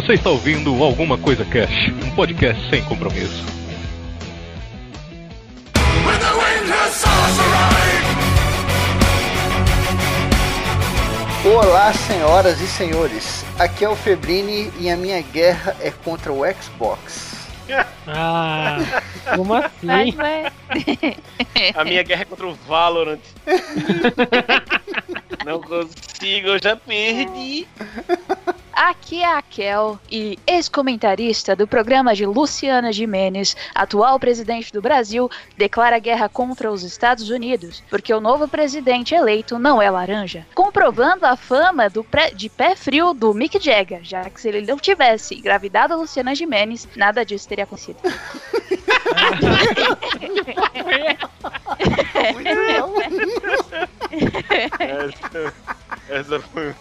Você está ouvindo Alguma Coisa Cash, um podcast sem compromisso. Olá, senhoras e senhores. Aqui é o Febrini e a minha guerra é contra o Xbox. Ah, como assim? Mas... A minha guerra é contra o Valorant. Não consigo, eu já perdi. Aqui é a Kel e ex-comentarista do programa de Luciana Jimenez, atual presidente do Brasil, declara guerra contra os Estados Unidos, porque o novo presidente eleito não é laranja, comprovando a fama pré- de pé frio do Mick Jagger, já que se ele não tivesse engravidado a Luciana Jimenez, nada disso teria acontecido. Essa foi.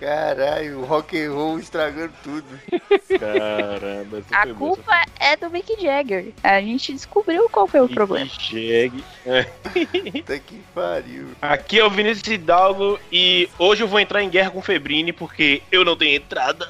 Caralho, o rock and roll estragando tudo. Caramba, essa A boa, culpa é do Mick Jagger. A gente descobriu qual foi o essa- problema. É. Puta que pariu. Aqui é o Vinícius Hidalgo e hoje eu vou entrar em guerra com o Febrini porque eu não tenho entrada.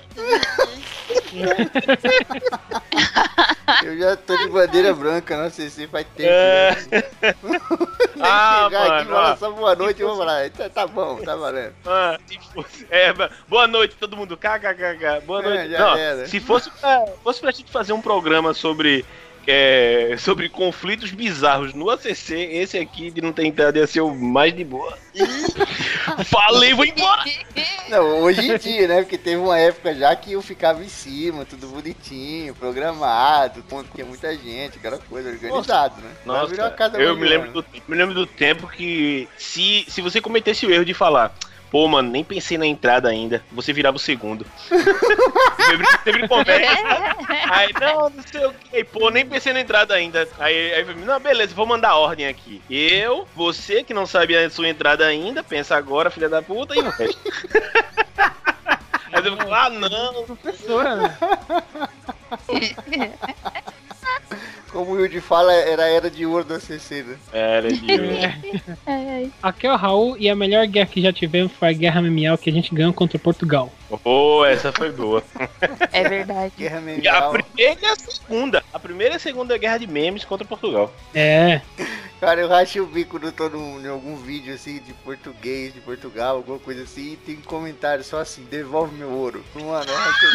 Eu já tô de bandeira branca na CC faz tempo. É. né? Ah, Chegar aqui e mano, falar ó. só boa noite, eu vou falar. Tá, tá bom, tá valendo. Ah, se fosse- é, boa noite, todo mundo. KKKK. Boa É, noite. já não, era. se fosse pra, fosse pra gente fazer um programa sobre. é, sobre conflitos bizarros no ACC, esse aqui de não ter entrada ia ser o mais de boa. Falei, vou embora! Não, hoje em dia, né? Porque teve uma época já que eu ficava em cima, tudo bonitinho, programado, ponto que muita gente, aquela coisa, organizado, né? Nossa, eu me lembro, do, me lembro do tempo que se, se você cometesse o erro de falar, pô, mano, nem pensei na entrada ainda, você virava o segundo. sempre, sempre começa. Aí, não, não sei o que, pô, nem pensei na entrada ainda. Aí, aí não, beleza, vou mandar ordem aqui. Eu, você que não sabe a sua entrada ainda, pensa agora, filha da puta, e o resto. Aí eu fico, ah, não. Professora, né? Como o Wilde fala, era a era de ouro do ACC, né? Era de. É. Aqui é o Raul e a melhor guerra que já tivemos foi a Guerra Memial que a gente ganhou contra Portugal. Pô, essa foi boa. É verdade. Guerra E a primeira e a segunda. A primeira e a segunda guerra de memes contra Portugal. É, Cara, eu rachei o bico no, todo, em algum vídeo assim de português, de Portugal, alguma coisa assim, e tem comentário só assim, devolve meu ouro. Mano, eu rachei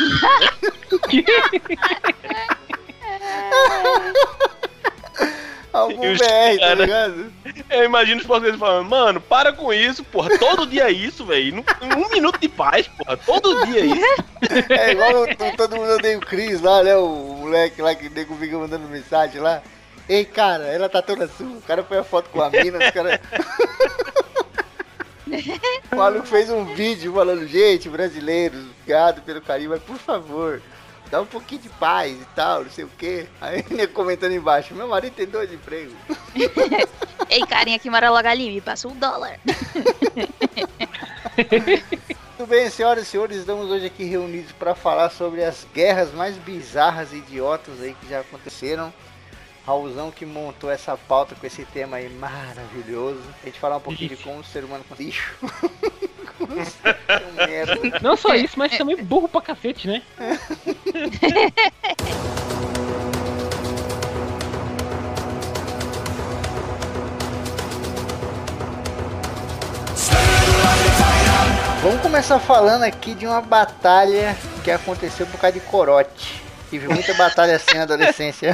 o bico. Algum E os BR, tá cara- ligado? Eu imagino os portugueses falando, mano, para com isso, porra. Todo dia é isso, velho. Um minuto de paz, porra. Todo dia é isso. É igual todo mundo odeia o Cris lá, né? O moleque lá que nego fica mandando mensagem lá. Ei, cara, ela tá toda sua. O cara põe a foto com a mina, os caras. O maluco fez um vídeo falando, gente, brasileiros, obrigado pelo carinho, mas por favor, dá um pouquinho de paz e tal, não sei o quê. Aí ele comentando embaixo, meu marido tem dois empregos. Ei, carinha que mora logo ali, me passa um dólar. Tudo bem, senhoras e senhores, estamos hoje aqui reunidos para falar sobre as guerras mais bizarras e idiotas aí que já aconteceram. Raulzão que montou essa pauta com esse tema aí maravilhoso. A gente falar um pouquinho de como o ser humano com lixo. Não só isso, mas também burro pra cacete, né? Vamos começar falando aqui de uma batalha que aconteceu por causa de corote. Tive muita batalha assim na adolescência.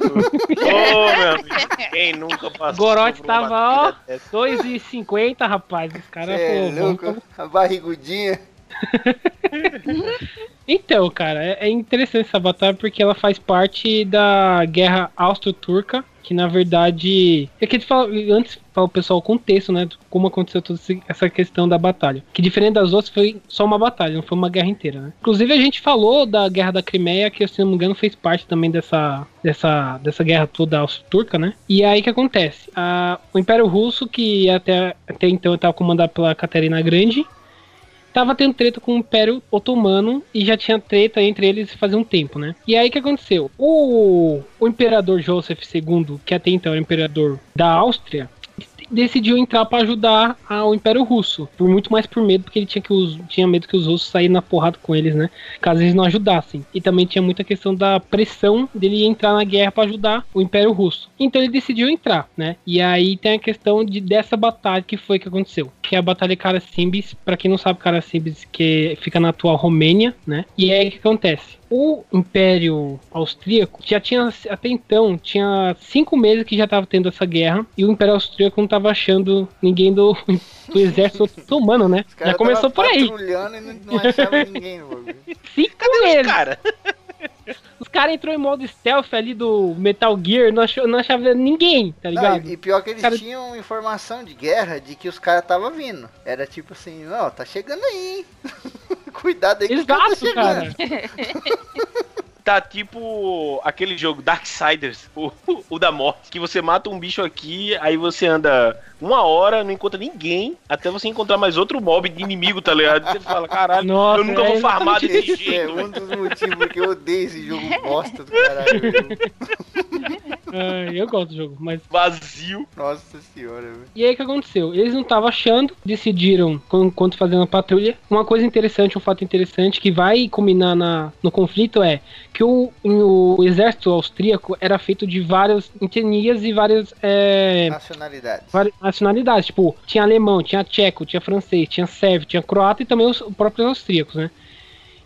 Ô, meu amigo. Quem nunca passou Gorote tava, ó, batalha dessa? 2,50, rapaz. Os caras, é pô, vamos louco, a barrigudinha. Então, cara, é é interessante essa batalha porque ela faz parte da guerra austro-turca, que na verdade. É que fala, antes para o pessoal o contexto, né? Como aconteceu toda essa questão da batalha. Que diferente das outras, foi só uma batalha, não foi uma guerra inteira, né? Inclusive a gente falou da guerra da Crimeia, que se não me engano fez parte também dessa, dessa, dessa guerra toda austro-turca, né? E aí que acontece? A- o Império Russo, que até, até então estava comandado pela Catarina Grande, tava tendo treta com o Império Otomano e já tinha treta entre eles fazia um tempo, né? E aí o que aconteceu? O, o Imperador Joseph II, que até então era imperador da Áustria, decidiu entrar para ajudar ao Império Russo. Por muito mais por medo, porque ele tinha, que os, tinha medo que os russos saíssem na porrada com eles, né? Caso eles não ajudassem. E também tinha muita questão da pressão dele entrar na guerra para ajudar o Império Russo. Então ele decidiu entrar, né? E aí tem a questão de dessa batalha que foi que aconteceu. Que é a Batalha de Caracimbis, para quem não sabe, Caracimbis que fica na atual Romênia, né? E aí o que acontece? O Império Austríaco já tinha, até então, tinha cinco meses que já estava tendo essa guerra e o Império Austríaco não estava achando ninguém do, do exército otomano, né? Já começou por aí. E não, não achava ninguém, Cinco Cadê meses. os cara? Os caras entrou em modo stealth ali do Metal Gear, não, achou, não achava ninguém, tá ligado? Não, e pior que eles Cara- tinham informação de guerra de que os caras estavam vindo. Era tipo assim, ó, tá chegando aí, hein? Cuidado aí tá Exato, cara. Tá tipo aquele jogo Darksiders, o, o da morte, que você mata um bicho aqui, aí você anda uma hora, não encontra ninguém, até você encontrar mais outro mob de inimigo, tá ligado? Você fala, caralho, Nossa, eu nunca é vou farmar desse Esse é jeito. um dos motivos que eu odeio esse jogo bosta do caralho. Ah, eu gosto do jogo, mas. Vazio. Nossa senhora, velho. E aí o que aconteceu? Eles não estavam achando, decidiram, com- enquanto fazendo a patrulha. Uma coisa interessante, um fato interessante que vai culminar na, no conflito é que o, o exército austríaco era feito de várias etnias e várias é, Nacionalidades. várias nacionalidades. Tipo, tinha alemão, tinha tcheco, tinha francês, tinha sérvio, tinha croata e também os próprios austríacos, né?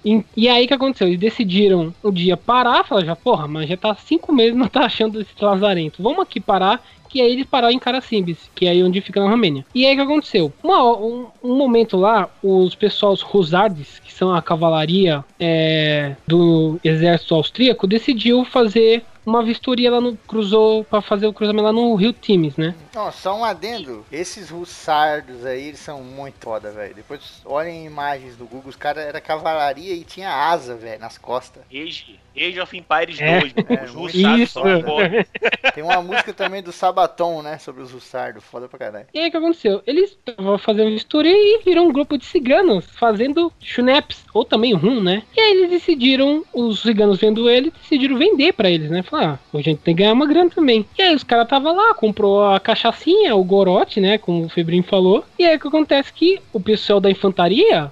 E, e aí que aconteceu? Eles decidiram um dia parar, falaram já, porra, mas já tá cinco meses não tá achando esse lazarento. Vamos aqui parar, que aí eles pararam em Caracimbis, que é aí onde fica na Romênia. E aí o que aconteceu? Uma, um, um momento lá, os pessoal, os Husardes, que são a cavalaria é, do exército austríaco, decidiu fazer uma vistoria lá no. cruzou para fazer o cruzamento lá no Rio Times, né? Não, só um adendo. Esses russardos aí, eles são muito foda, velho. Depois olhem imagens do Google, os caras eram cavalaria e tinha asa, velho, nas costas. Age, Age of Empires É. 2, mano. É, Os russados Isso. são foda. Tem uma música também do Sabaton, né, sobre os russardos, foda pra caralho. E aí o que aconteceu? Eles estavam fazendo vistoria e viram um grupo de ciganos fazendo chuneps, ou também rum, né? E aí eles decidiram, os ciganos vendo ele, decidiram vender pra eles, né? Falaram, ah, a gente tem que ganhar uma grana também. E aí os caras estavam lá, comprou a cachaçinha, o gorote, né? Como o Febrinho falou. E aí o que acontece que o pessoal da infantaria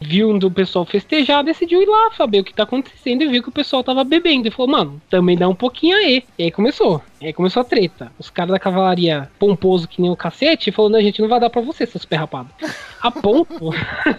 viu do pessoal festejar, decidiu ir lá saber o que tá acontecendo e viu que o pessoal tava bebendo. E falou, mano, também dá um pouquinho aí. E aí começou. E aí começou a treta. Os caras da cavalaria pomposo que nem o cacete falou, não, a gente não vai dar pra você, seus perrapados. A ponto.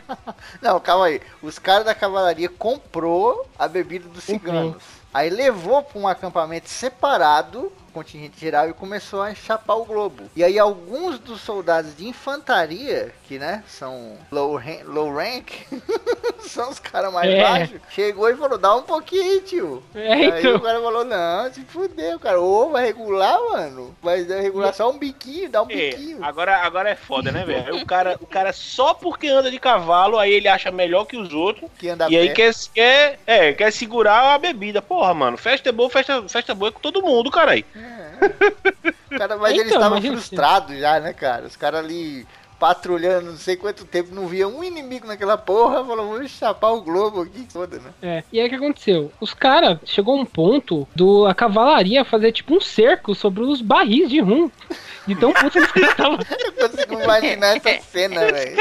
Não, calma aí. Os caras da cavalaria comprou a bebida dos ciganos. Aí levou pra um acampamento separado, contingente geral, e começou a chapar o globo. E aí alguns dos soldados de infantaria, que né, são low, ran- low rank, são os caras mais É. baixos, chegou e falou, dá um pouquinho aí, tio. É, Aí então. o cara falou, não, se fudeu, cara. Ô, vai regular, mano. Vai regular só um biquinho, dá um É, biquinho. agora, agora é foda, né, velho? Aí O cara, o cara só porque anda de cavalo, aí ele acha melhor que os outros. Que anda e aí quer, quer, é, quer segurar a bebida. Porra, mano, festa é boa, festa, festa boa é com todo mundo, caralho. Cara, mas Então, eles estavam imagina frustrados já, né, cara? Os caras ali patrulhando não sei quanto tempo, não via um inimigo naquela porra, falou, vamos chapar o globo aqui, foda, né? É. E aí o que aconteceu? Os caras chegou um ponto do a cavalaria fazer tipo um cerco sobre os barris de rum. De tão puto eles estavam. Eu consigo imaginar essa cena, velho.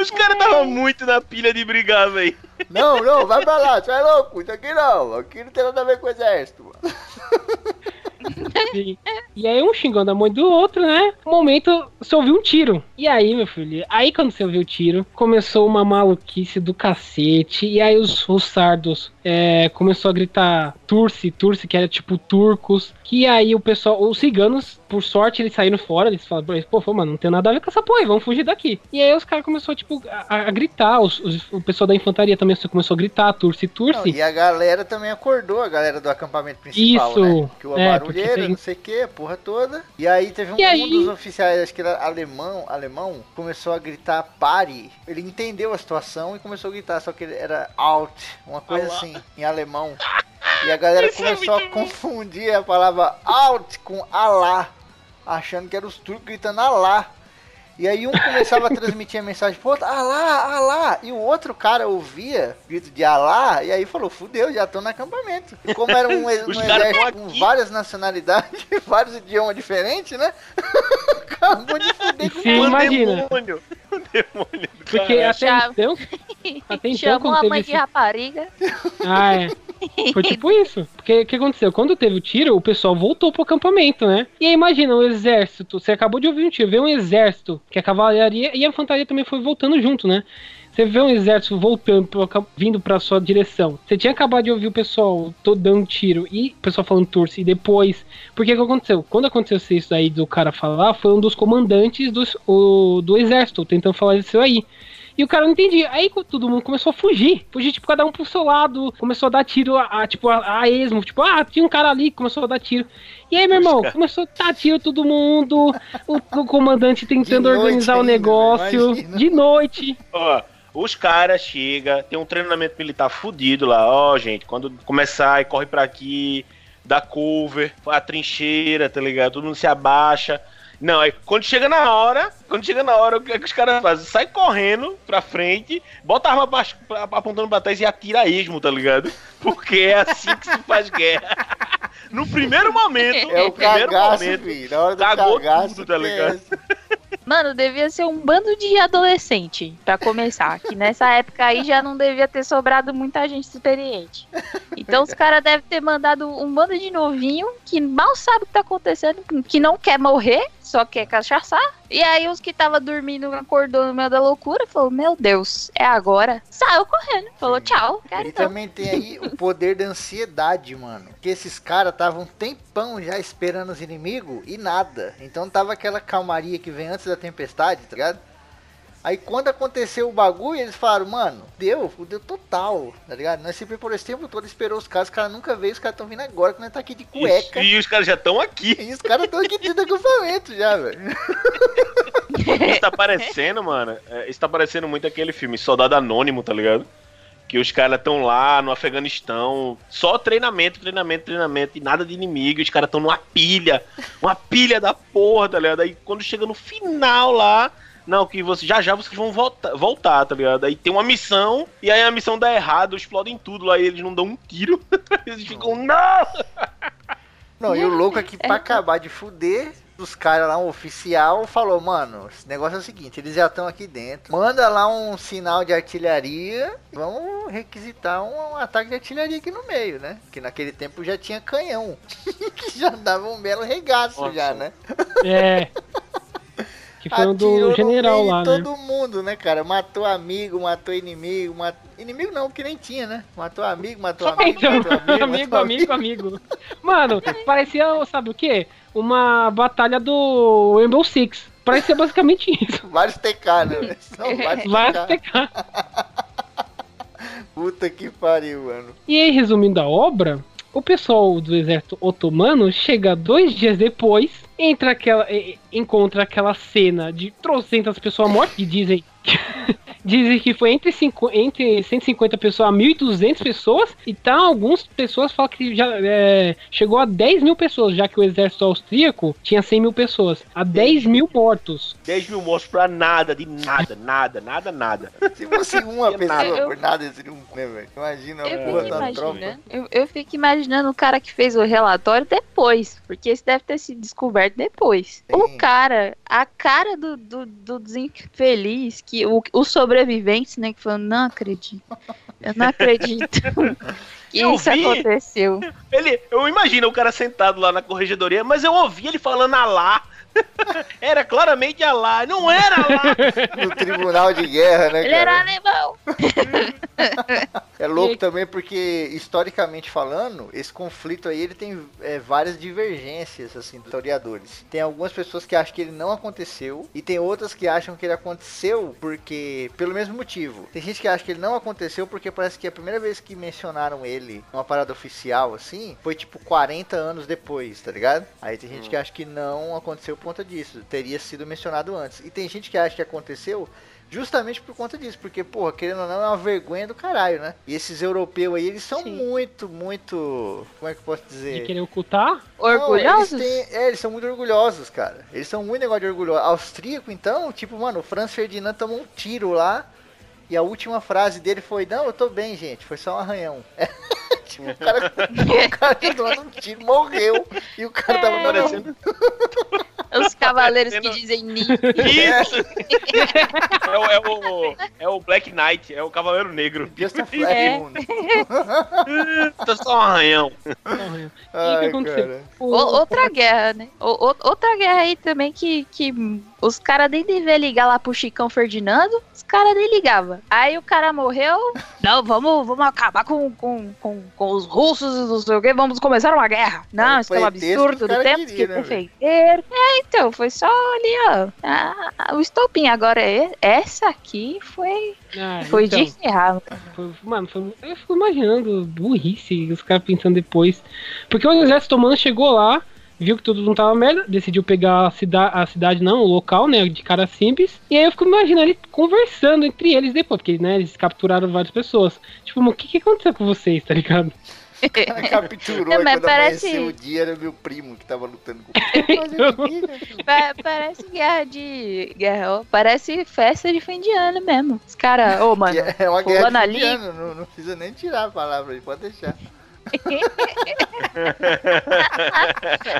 Os caras estavam muito na pilha de brigar, velho. Não, não, vai pra lá, tu é louco, isso aqui não, aqui não tem nada a ver com o exército, mano. E, aí um xingando a mãe do outro, né? No momento, você ouviu um tiro. E aí, meu filho, aí quando você ouviu o tiro, começou uma maluquice do cacete. E aí os, os sardos é, começou a gritar Turci, Turci, que era tipo turcos. Que aí o pessoal, os ciganos, por sorte, eles saíram fora. Eles falaram, pra eles, pô, mano, não tem nada a ver com essa porra aí, vamos fugir daqui. E aí os caras começaram, tipo, a, a gritar. Os, os- o pessoal da infantaria também começou a gritar Turci, Não, Turci. e a galera também acordou, a galera do acampamento principal, Isso, né? Que o é, barulheira, tem- não sei o que, a porra toda. E aí teve um, E um aí- dos oficiais, acho que era alemão, alemão, começou a gritar pare. Ele entendeu a situação e começou a gritar, só que ele era out, uma coisa Alá. assim, em alemão. E a galera Isso é começou a muito bom. confundir a palavra out com Alá, achando que era os turcos gritando Alá. E aí um começava a transmitir a mensagem pro outro, ah lá, ah lá, e o outro cara ouvia grito de Alá, e aí falou, fudeu, já estão no acampamento. E como era um, um exército com várias nacionalidades, vários idiomas diferentes, né? Acabou de fuder com Sim, imagina. Demônio. O demônio Porque até então, até então Chamou a mãe esse... de rapariga. Ah, é. Foi tipo isso. Porque o que aconteceu? Quando teve o tiro, o pessoal voltou pro acampamento, né? E aí imagina, o exército. Você acabou de ouvir um tiro, vê um exército, que a cavalaria e a infantaria também foi voltando junto, né? Você vê um exército voltando, vindo pra sua direção. Você tinha acabado de ouvir o pessoal todo dando um tiro e o pessoal falando turce. E depois. Por que que aconteceu? Quando aconteceu isso aí do cara falar, foi um dos comandantes do, o, do exército tentando falar isso aí. E o cara não entendia. Aí todo mundo começou a fugir. Fugir, tipo, cada um pro seu lado. Começou a dar tiro a, a tipo, a, a, esmo. Tipo, ah, tinha um cara ali, começou a dar tiro. E aí, meu irmão, começou a dar tiro todo mundo. O, o comandante tentando organizar ainda, o negócio. Imagina. De noite. Ó. Os caras chegam, tem um treinamento militar fudido lá, ó, oh, gente, quando começar e corre para aqui, dá cover, a trincheira, tá ligado? Todo mundo se abaixa. Não, aí quando chega na hora, quando chega na hora, o que, é que os caras fazem? Sai correndo pra frente, bota a arma pra, pra, apontando pra trás e atira a esmo, tá ligado? Porque é assim que se faz guerra. No primeiro momento, é o primeiro cagaço, momento, filho, na hora do cagou cagaço, tudo, tá ligado? Mano, devia ser um bando de adolescente, para começar. Que nessa época aí já não devia ter sobrado muita gente experiente. Então os caras devem ter mandado um bando de novinho que mal sabe o que tá acontecendo, que não quer morrer, só quer cachaçar. E aí os que tava dormindo acordou no meio da loucura, falou, meu Deus, é agora. Saiu correndo, falou tchau. e então. também tem aí o poder da ansiedade, mano. Que esses caras estavam um tempão já esperando os inimigos e nada. Então tava aquela calmaria que vem antes da tempestade, tá ligado? Aí quando aconteceu o bagulho, eles falaram, mano, deu, deu total, tá ligado? Nós sempre por esse tempo todo esperou os caras, os caras nunca veio, os caras estão vindo agora, que nós tá aqui de cueca. E, e os caras já estão aqui. E os caras estão aqui dentro do acampamento já, velho. Isso tá parecendo, mano, é, isso tá parecendo muito aquele filme, Soldado Anônimo, tá ligado? Que os caras estão lá no Afeganistão, só treinamento, treinamento, treinamento, e nada de inimigo, os caras estão numa pilha, uma pilha da porra, tá ligado? Aí quando chega no final lá, não, que você já já vocês vão voltar, voltar, tá ligado? Aí tem uma missão, e aí a missão dá errado, explodem tudo lá e eles não dão um tiro. eles ficam, não! Não, e o louco é que pra acabar de fuder, os caras lá, um oficial, falou, mano, esse negócio é o seguinte, eles já estão aqui dentro. Manda lá um sinal de artilharia, vamos requisitar um, um, ataque de artilharia aqui no meio, né? Que naquele tempo já tinha canhão. que já dava um belo regaço Nossa. já, né? É. Que foi o do general lá, né? todo mundo, né, cara? Matou amigo, matou inimigo, matou... Inimigo não, porque nem tinha, né? Matou amigo, matou amigo, então, matou amigo, amigo, matou amigo, amigo, amigo. Mano, parecia, sabe o quê? Uma batalha do Rainbow Six. Parecia basicamente isso. Vários TK, né? São vários TK. Puta que pariu, mano. E aí, resumindo a obra, o pessoal do exército otomano chega dois dias depois, entra aquela, encontra aquela cena de trocentas pessoas mortas e dizem Dizem que foi entre, cinco, entre 150 pessoas a 1.200 pessoas. E tá, algumas pessoas falam que já é, chegou a 10 mil pessoas, já que o exército austríaco tinha 100 mil pessoas. A 10 mil mortos. 10 mil mortos pra nada, de nada, nada, nada, nada. Se fosse uma pessoa nada. por nada, seria um né, velho? Imagina eu fico tropa. Eu, eu fico imaginando o cara que fez o relatório depois. Porque isso deve ter sido descoberto depois. Sim. O cara, a cara do, do, do desinfeliz, que o, o sobre sobreviventes, né, que falando, não acredito. Eu não acredito que eu isso vi, aconteceu. Ele, eu imagino o cara sentado lá na corregedoria, mas eu ouvi ele falando alá. Era claramente Alá, não era Alá! No tribunal de guerra, né? Ele cara? era alemão! É louco também porque, historicamente falando, esse conflito aí ele tem é, várias divergências, assim, dos historiadores. Tem algumas pessoas que acham que ele não aconteceu e tem outras que acham que ele aconteceu porque, pelo mesmo motivo. Tem gente que acha que ele não aconteceu porque parece que a primeira vez que mencionaram ele numa parada oficial, assim, foi tipo 40 anos depois, tá ligado? Aí tem gente hum. que acha que não aconteceu conta disso. Teria sido mencionado antes. E tem gente que acha que aconteceu justamente por conta disso. Porque, porra, querendo ou não, é uma vergonha do caralho, né? E esses europeus aí, eles são Sim. muito, muito. Como é que eu posso dizer? De querer ocultar? Orgulhosos? Não, eles, têm- é, eles são muito orgulhosos, cara. Eles são muito negócio de orgulho. Austríaco, então, tipo, mano, o Franz Ferdinand tomou um tiro lá. E a última frase dele foi: Não, eu tô bem, gente. Foi só um arranhão. tipo, o cara, o cara que tomou um tiro morreu. E o cara tava É. parecendo. Os cavaleiros que dizem Ni. Isso! é, o, é, o, é o Black Knight, é o Cavaleiro Negro. Just a flash É. Tá só um arranhão. Ai, aconteceu? cara. O- O- outra guerra, né? O- o- outra guerra aí também que, que os caras nem deviam ligar lá pro Chicão Ferdinando, os caras nem ligavam. Aí o cara morreu. Não, vamos, vamos acabar com, com, com, com os russos e não sei o quê, vamos começar uma guerra. Não, isso é um absurdo, cara temos queria, que né. É, então, foi só ali, ó. Ah, o estopim. Agora, é- essa aqui foi, Ah, foi então, de foi- mano, foi- eu fico imaginando burrice, os caras pensando depois. Porque o exército otomano chegou lá, viu que tudo não tava merda, decidiu pegar a, cida a cidade, não, o local, né, de cara simples. E aí eu fico imaginando ele conversando entre eles depois, porque, né, eles capturaram várias pessoas. Tipo, o que, que aconteceu com vocês, tá ligado? O cara capturou Não, mas quando parece- o dia era meu primo que tava lutando com o Pa- parece guerra de. Guerra, ó, parece festa de fim de ano mesmo. Os caras, ô, mano. É uma guerra de ali- indiano, não, não precisa nem tirar a palavra aí, pode deixar.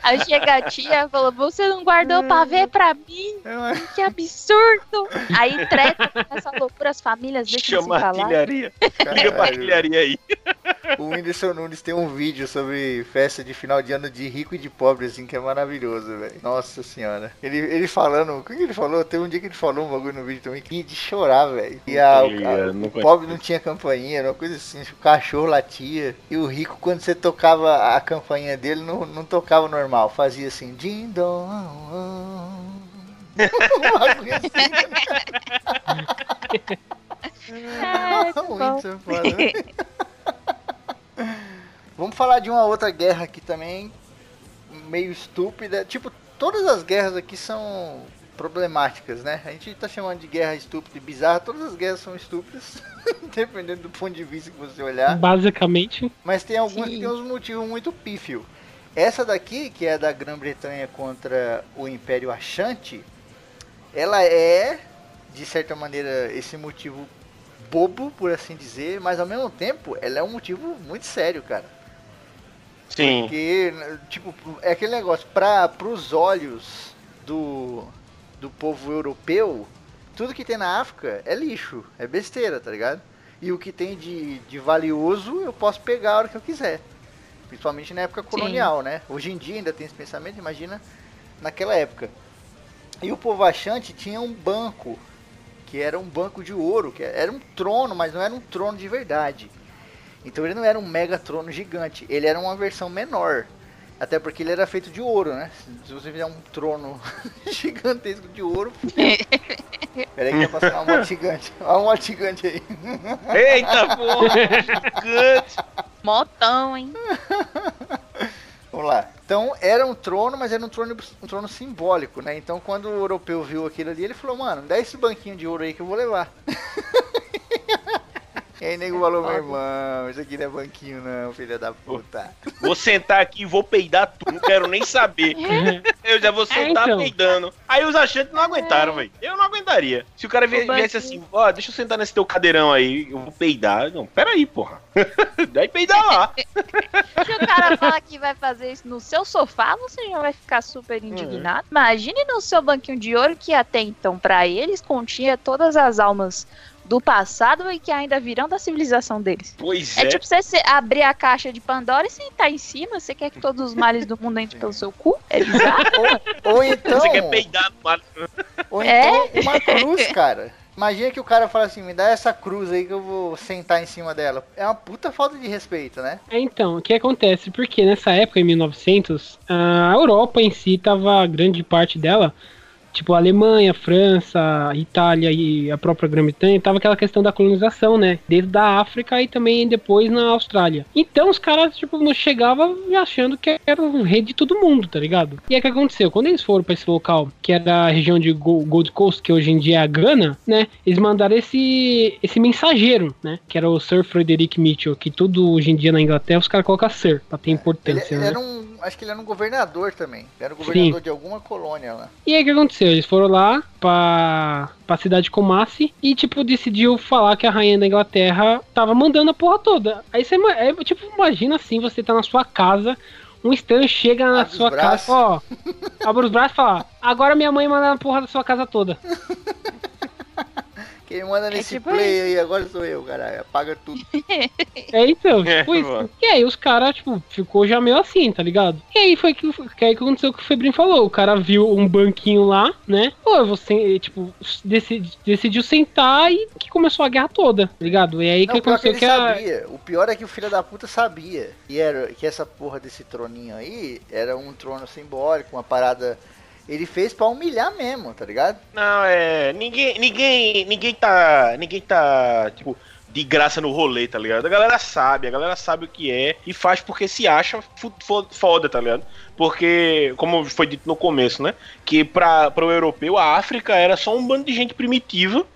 Aí chega a tia e falou: Você não guardou pra ver pra mim? Que absurdo! Aí treta essa loucura, as famílias deixam de se Chama a falar. artilharia. Liga pra artilharia aí. O Whindersson Nunes tem um vídeo sobre festa de final de ano de rico e de pobre, assim, que é maravilhoso, velho. Nossa senhora. Ele, ele falando, o que ele falou? Tem um dia que ele falou um bagulho no vídeo também, que de chorar, velho. E a, a- o pobre não tinha campainha, era uma coisa assim, o cachorro latia. E o rico, quando você tocava a campainha dele, não, não tocava normal, fazia assim, din dong. Um bagulho assim. O bom. Whindersson é foda? Vamos falar de uma outra guerra aqui também, meio estúpida. Tipo, todas as guerras aqui são problemáticas, né? A gente tá chamando de guerra estúpida e bizarra, todas as guerras são estúpidas, dependendo do ponto de vista que você olhar. Basicamente, Mas tem algumas que tem uns motivos muito pífio. Essa daqui, que é da Grã-Bretanha contra o Império Achante, ela é, de certa maneira, esse motivo bobo, por assim dizer, mas ao mesmo tempo, ela é um motivo muito sério, cara. Sim. Porque, tipo, é aquele negócio, para os olhos do, do povo europeu, tudo que tem na África é lixo, é besteira, tá ligado? E o que tem de, de valioso eu posso pegar a hora que eu quiser. Principalmente na época colonial, né? Hoje em dia ainda tem esse pensamento, imagina naquela época. E o povo achante tinha um banco, que era um banco de ouro, que era um trono, mas não era um trono de verdade. Então ele não era um mega trono gigante, ele era uma versão menor. Até porque ele era feito de ouro, né? Se você fizer um trono gigantesco de ouro. Peraí que vai passar uma moto gigante. Olha uma moto gigante aí. Eita porra! Gigante! Motão, hein? Vamos lá. Então era um trono, mas era um trono, um trono simbólico, né? Então quando o europeu viu aquilo ali, ele falou, mano, dá esse banquinho de ouro aí que eu vou levar. E aí nego falou, meu irmão, isso aqui não é banquinho não, filha da puta. Vou sentar aqui e vou peidar tudo, não quero nem saber. Eu já vou sentar então. peidando. Aí os achantes não aguentaram, velho. Eu não aguentaria. Se o cara vie- O banquinho. viesse assim, ó, deixa eu sentar nesse teu cadeirão aí, eu vou peidar. Não, pera aí, porra. Daí peidar lá. Se o cara fala que vai fazer isso no seu sofá, você já vai ficar super indignado. Imagine no seu banquinho de ouro que até então, pra eles, continha todas as almas do passado e que ainda virão da civilização deles. Pois É, é. tipo você se- abrir a caixa de Pandora e sentar em cima. Você quer que todos os males do mundo entrem pelo seu cu? É bizarro. Ou então, Você quer peidar no mar. ou É? então uma cruz, cara. Imagina que o cara fala assim, me dá essa cruz aí que eu vou sentar em cima dela. É uma puta falta de respeito, né? É, Então, o que acontece? Porque nessa época, em 1900, a Europa em si tava, grande parte dela, tipo a Alemanha, França, Itália e a própria Grã-Bretanha, tava aquela questão da colonização, né? Desde da África e também depois na Austrália. Então os caras, tipo, não chegavam achando que era o rei de todo mundo, tá ligado? E o que aconteceu? Quando eles foram para esse local, que era a região de Gold Coast, que hoje em dia é a Gana, né? Eles mandaram esse, esse mensageiro, né? Que era o Sir Frederick Mitchell, que tudo hoje em dia na Inglaterra os caras colocam Sir, pra ter importância, ele, né? ele era um, acho que ele era um governador também. Ele era um governador Sim. de alguma colônia lá. E aí o que aconteceu? Eles foram lá pra, pra cidade de Comasse e, tipo, decidiu falar que a rainha da Inglaterra tava mandando a porra toda. Aí você, é, tipo, imagina assim, você tá na sua casa, um estranho chega na abre sua casa, ó, abre os braços e fala, agora minha mãe manda a porra da sua casa toda. Quem manda é nesse é tipo play aí agora sou eu, caralho. Apaga tudo. É então, é, tipo é, isso. Mano. E aí os caras, tipo, ficou já meio assim, tá ligado? E aí foi que, que, aí que aconteceu o que o Febrinho falou. O cara viu um banquinho lá, né? Pô, você, tipo, decidi, decidiu sentar e que começou a guerra toda, tá ligado? E aí Não, que aconteceu que, que a... O pior é que o filho da puta sabia que, era, que essa porra desse troninho aí era um trono simbólico, uma parada ele fez para humilhar mesmo, tá ligado? Não, é. Ninguém, ninguém, ninguém tá. Ninguém tá, tipo, de graça no rolê, tá ligado? A galera sabe, a galera sabe o que é e faz porque se acha foda, tá ligado? Porque, como foi dito no começo, né? Que para o europeu a África era só um bando de gente primitiva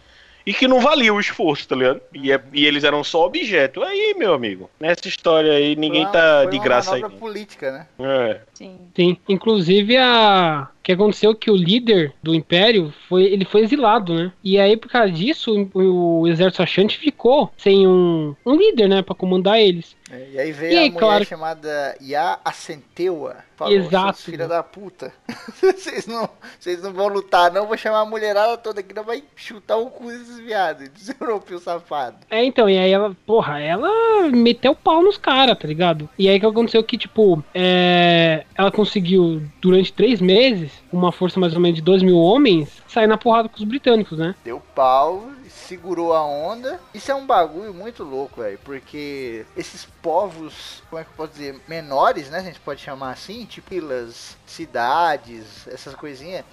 e que não valia o esforço, tá ligado? E, é, e eles eram só objeto. Aí, meu amigo, nessa história aí, ninguém foi tá de graça aí. política, né? É. Sim. Sim. Inclusive a que aconteceu que o líder do império foi ele foi exilado, né? E aí por causa disso o, o exército achante ficou sem um, um líder, né, para comandar eles. É, e aí veio e aí, a mulher claro... chamada Ya Acenteua. Falou, Exato. Filha da puta. vocês, não, vocês não vão lutar, não. Vou chamar a mulherada toda aqui, não vai chutar o cu desses viados, dos europeus safados. É, então, e aí ela, porra, ela meteu o pau nos caras, tá ligado? E aí que aconteceu que, tipo, é, ela conseguiu, durante três meses, uma força mais ou menos de 2 mil homens, sair na porrada com os britânicos, né? Deu pau, segurou a onda. Isso é um bagulho muito louco, velho, porque esses povos, como é que eu posso dizer, menores, né, a gente pode chamar assim, tipo ilhas, cidades, essas coisinhas,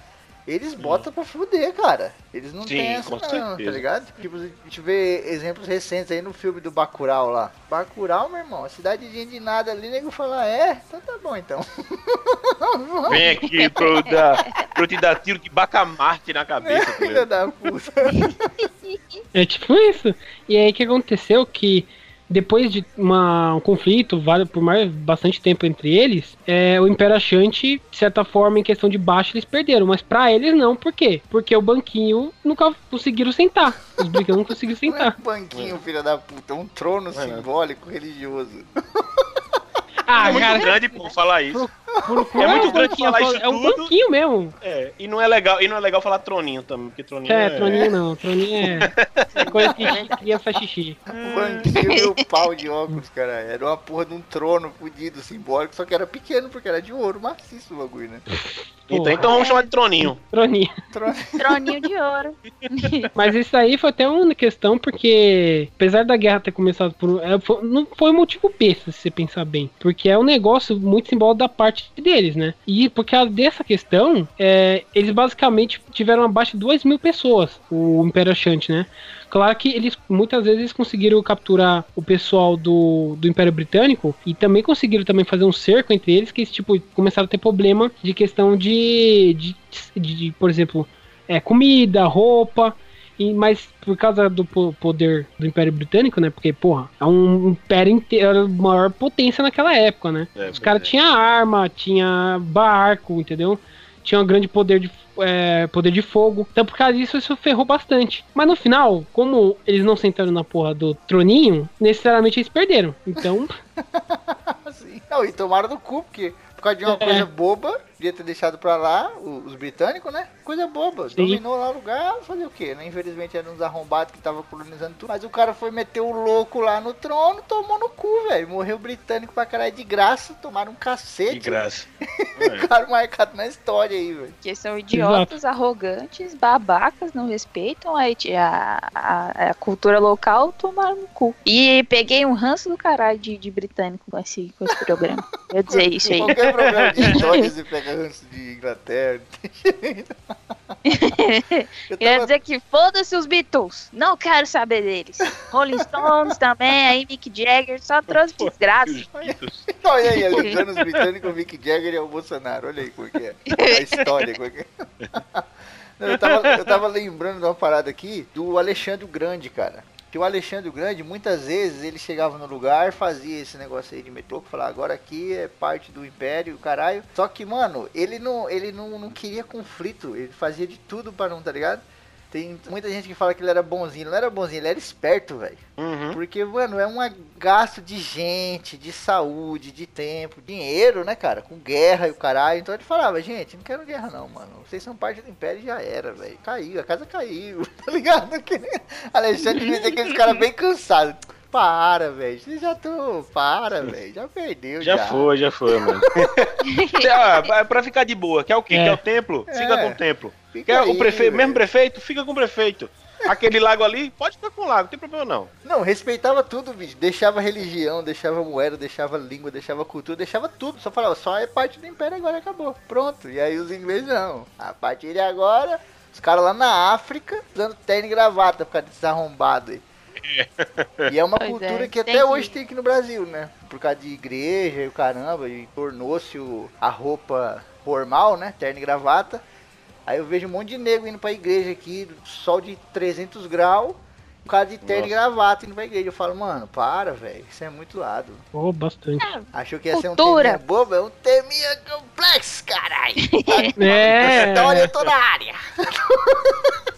eles botam pra fuder, cara. Eles não têm essa não, tá ligado? Tipo, a gente vê exemplos recentes aí no filme do Bacurau lá. Bacurau, meu irmão, cidade de nada ali, nego fala, é, então tá bom então. Vem aqui pro, dar, pro te dar tiro de bacamarte na cabeça. Filha da puta. É tipo isso. E aí o que aconteceu que depois de uma, um conflito por mais bastante tempo entre eles, é, o Império Achante, de certa forma, em questão de baixo, eles perderam. Mas para eles não, por quê? Porque o banquinho nunca conseguiram sentar. Os britânicos não conseguiram sentar. Não é banquinho, filha da puta, é um trono é. simbólico religioso. Ah, é muito cara, grande por falar isso. É muito grande falar isso É um banquinho mesmo. É, e não é legal, e não é legal falar troninho também, porque troninho é... É, troninho não, troninho é, é coisa que criança xixi. Banquinho meu pau de óculos, cara. Era uma porra de um trono fudido, simbólico, só que era pequeno, porque era de ouro, maciço o bagulho, né? Então, então vamos chamar de troninho. Troninho. Troninho de ouro. Mas isso aí foi até uma questão, porque apesar da guerra ter começado por. É, foi, não foi motivo besta, se você pensar bem. Porque é um negócio muito simbólico da parte deles, né? E por causa dessa questão, é, eles basicamente tiveram abaixo de 2 mil pessoas, o Império Achante, né? Claro que eles muitas vezes conseguiram capturar o pessoal do, do Império Britânico e também conseguiram também fazer um cerco entre eles que tipo começaram a ter problema de questão de, de, de, de por exemplo, é, comida, roupa. E, mas por causa do poder do Império Britânico, né? Porque, porra, é um império inteiro, a maior potência naquela época, né? É, Os caras tinham arma, tinha barco, entendeu? Tinha um grande poder de é, poder de fogo. Então, por causa disso, isso ferrou bastante. Mas no final, como eles não sentaram na porra do troninho, necessariamente eles perderam. Então. Sim. Não, e tomaram no cu, porque por causa de uma é. coisa boba, Podia ter deixado pra lá os, britânicos, né? Coisa boba. Sim. Dominou lá o lugar, fazer o quê? Né? Infelizmente eram uns arrombados que estavam colonizando tudo. Mas o cara foi meter o louco lá no trono, tomou no cu, velho. Morreu britânico pra caralho de graça, tomaram um cacete. De graça. o cara marcado na história aí, velho. Que são idiotas, Exato. arrogantes, babacas, não respeitam a, a, a, a, cultura local, tomaram no cu. E peguei um ranço do caralho de, de britânico com esse, com esse programa. Eu dizer isso aí. Qualquer programa de e pegar ranço de Inglaterra. Eu Quer dizer que foda-se os Beatles. Não quero saber deles. Rolling Stones também, aí Mick Jagger, só trouxe desgraça. Olha aí, Alexandre os britânicos, o Mick Jagger e o Bolsonaro. Olha aí como é que é. A história, como é é. eu, tava, eu tava lembrando de uma parada aqui do Alexandre o Grande, cara. Que o Alexandre o Grande, muitas vezes, ele chegava no lugar, fazia esse negócio aí de metrô, que falava, agora aqui é parte do Império, caralho. Só que, mano, ele não, ele não, não queria conflito, ele fazia de tudo para não, tá ligado? Tem muita gente que fala que ele era bonzinho. Ele não era bonzinho, ele era esperto, velho. Uhum. Porque, mano, é um gasto de gente, de saúde, de tempo, dinheiro, né, cara? Com guerra e o caralho. Então ele falava, gente, não quero guerra não, mano. Vocês são parte do Império e já era, velho. Caiu, a casa caiu, tá ligado? Alexandre devia ter aqueles caras bem cansados. Para, velho. Vocês já estão. Para, velho. Já perdeu. Já, já, foi, já foi, mano. ah, pra ficar de boa. Quer o quê? É. Quer o templo? É. Fica com o templo. Fica Quer aí, o prefeito, mesmo prefeito? Fica com o prefeito. Aquele lago ali, pode ficar com o lago, não tem problema não. Não, respeitava tudo, bicho. Deixava religião, deixava moeda, deixava língua, deixava cultura, deixava tudo. Só falava, só é parte do império agora acabou. Pronto. E aí os ingleses não. A partir de agora, os caras lá na África, usando terno e gravata por causa desses arrombados aí. E é uma pois cultura é. que até tem hoje que... tem aqui no Brasil, né? Por causa de igreja e o caramba, e tornou-se a roupa formal, né? Terno e gravata. Aí eu vejo um monte de nego indo pra igreja aqui, sol de 300 graus, um cara de terno Nossa. e gravata indo pra igreja. Eu falo, mano, para, velho, isso é muito lado. Oh, bastante. É, Achou que ia Cultura. ser um teminha bobo? É um teminha complexo, caralho. é. Olha, eu tô na área.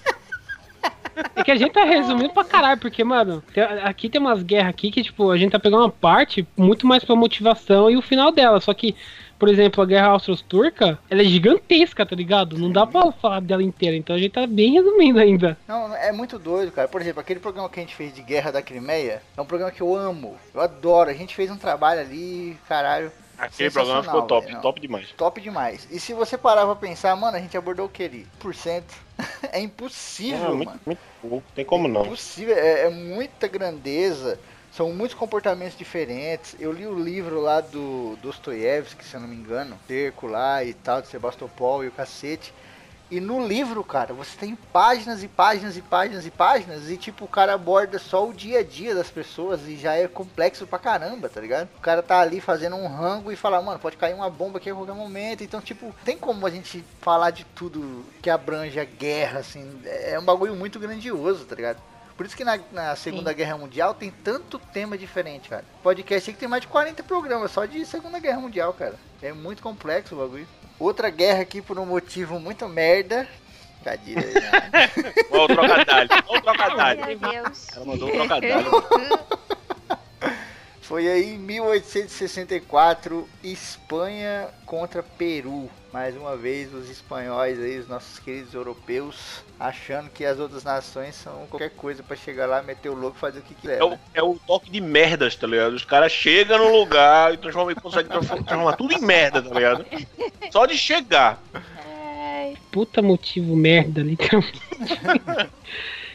É que a gente tá resumindo pra caralho, porque, mano, tem, aqui tem umas guerras aqui que, tipo, a gente tá pegando uma parte muito mais pra motivação e o final dela. Só que por exemplo, a Guerra Austro-Turca, ela é gigantesca, tá ligado? Não dá pra falar dela inteira, então a gente tá bem resumindo ainda. Não, é muito doido, cara. Por exemplo, aquele programa que a gente fez de Guerra da Crimeia, é um programa que eu amo, eu adoro. A gente fez um trabalho ali, caralho. Aquele programa ficou top, top demais. Top demais. E se você parar pra pensar, mano, a gente abordou o que ali? Por cento. é impossível, não, mano. Muito, muito, tem como não. É impossível, é, é muita grandeza são muitos comportamentos diferentes. Eu li o livro lá do Dostoiévski, se eu não me engano, Cerco lá e tal, de Sebastopol e o cacete. E no livro, cara, você tem páginas e páginas e páginas e páginas e tipo, o cara aborda só o dia a dia das pessoas e já é complexo pra caramba, tá ligado? O cara tá ali fazendo um rango e fala, mano, pode cair uma bomba aqui a qualquer momento. Então, tipo, tem como a gente falar de tudo que abrange a guerra, assim. É um bagulho muito grandioso, tá ligado? Por isso que na, na Segunda Sim. Guerra Mundial tem tanto tema diferente, cara. Podcast que tem mais de 40 programas só de Segunda Guerra Mundial, cara. É muito complexo o bagulho. Outra guerra aqui por um motivo muito merda. Cadira aí, né? Olha o trocadilho. Olha o trocadilho. Meu Deus. Ela mandou o trocadilho. Foi aí em 1864, Espanha contra Peru. Mais uma vez os espanhóis aí, os nossos queridos europeus, achando que as outras nações são qualquer coisa para chegar lá, meter o louco e fazer o que quiser. É o, né? é o toque de merdas, tá ligado? Os caras chegam no lugar e transformam, conseguem transformar tudo em merda, tá ligado? Só de chegar. Puta motivo merda, literalmente.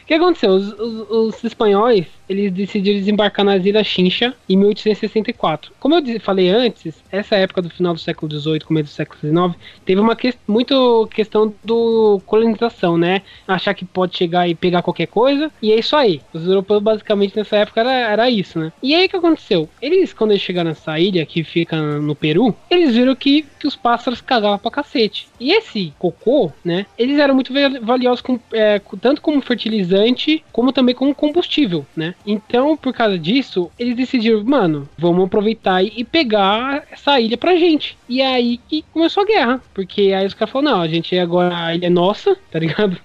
O que aconteceu? Os, os, os, espanhóis eles decidiram desembarcar nas Ilhas Chincha em 1864. Como eu falei antes, essa época do final do século XVIII, começo do século XIX, teve uma que, muito questão do colonização, né? Achar que pode chegar e pegar qualquer coisa, e é isso aí. Os europeus basicamente nessa época era, era isso, né? E aí o que aconteceu? Eles, quando eles chegaram nessa ilha que fica no Peru, eles viram que, que os pássaros cagavam pra cacete. E esse cocô, né? Eles eram muito valiosos com, é, tanto como fertilizante como também como combustível, né? Então, por causa disso, eles decidiram, mano, vamos aproveitar e pegar essa ilha pra gente. E aí que começou a guerra, porque aí os caras falaram, não, a gente agora a ilha é nossa, tá ligado?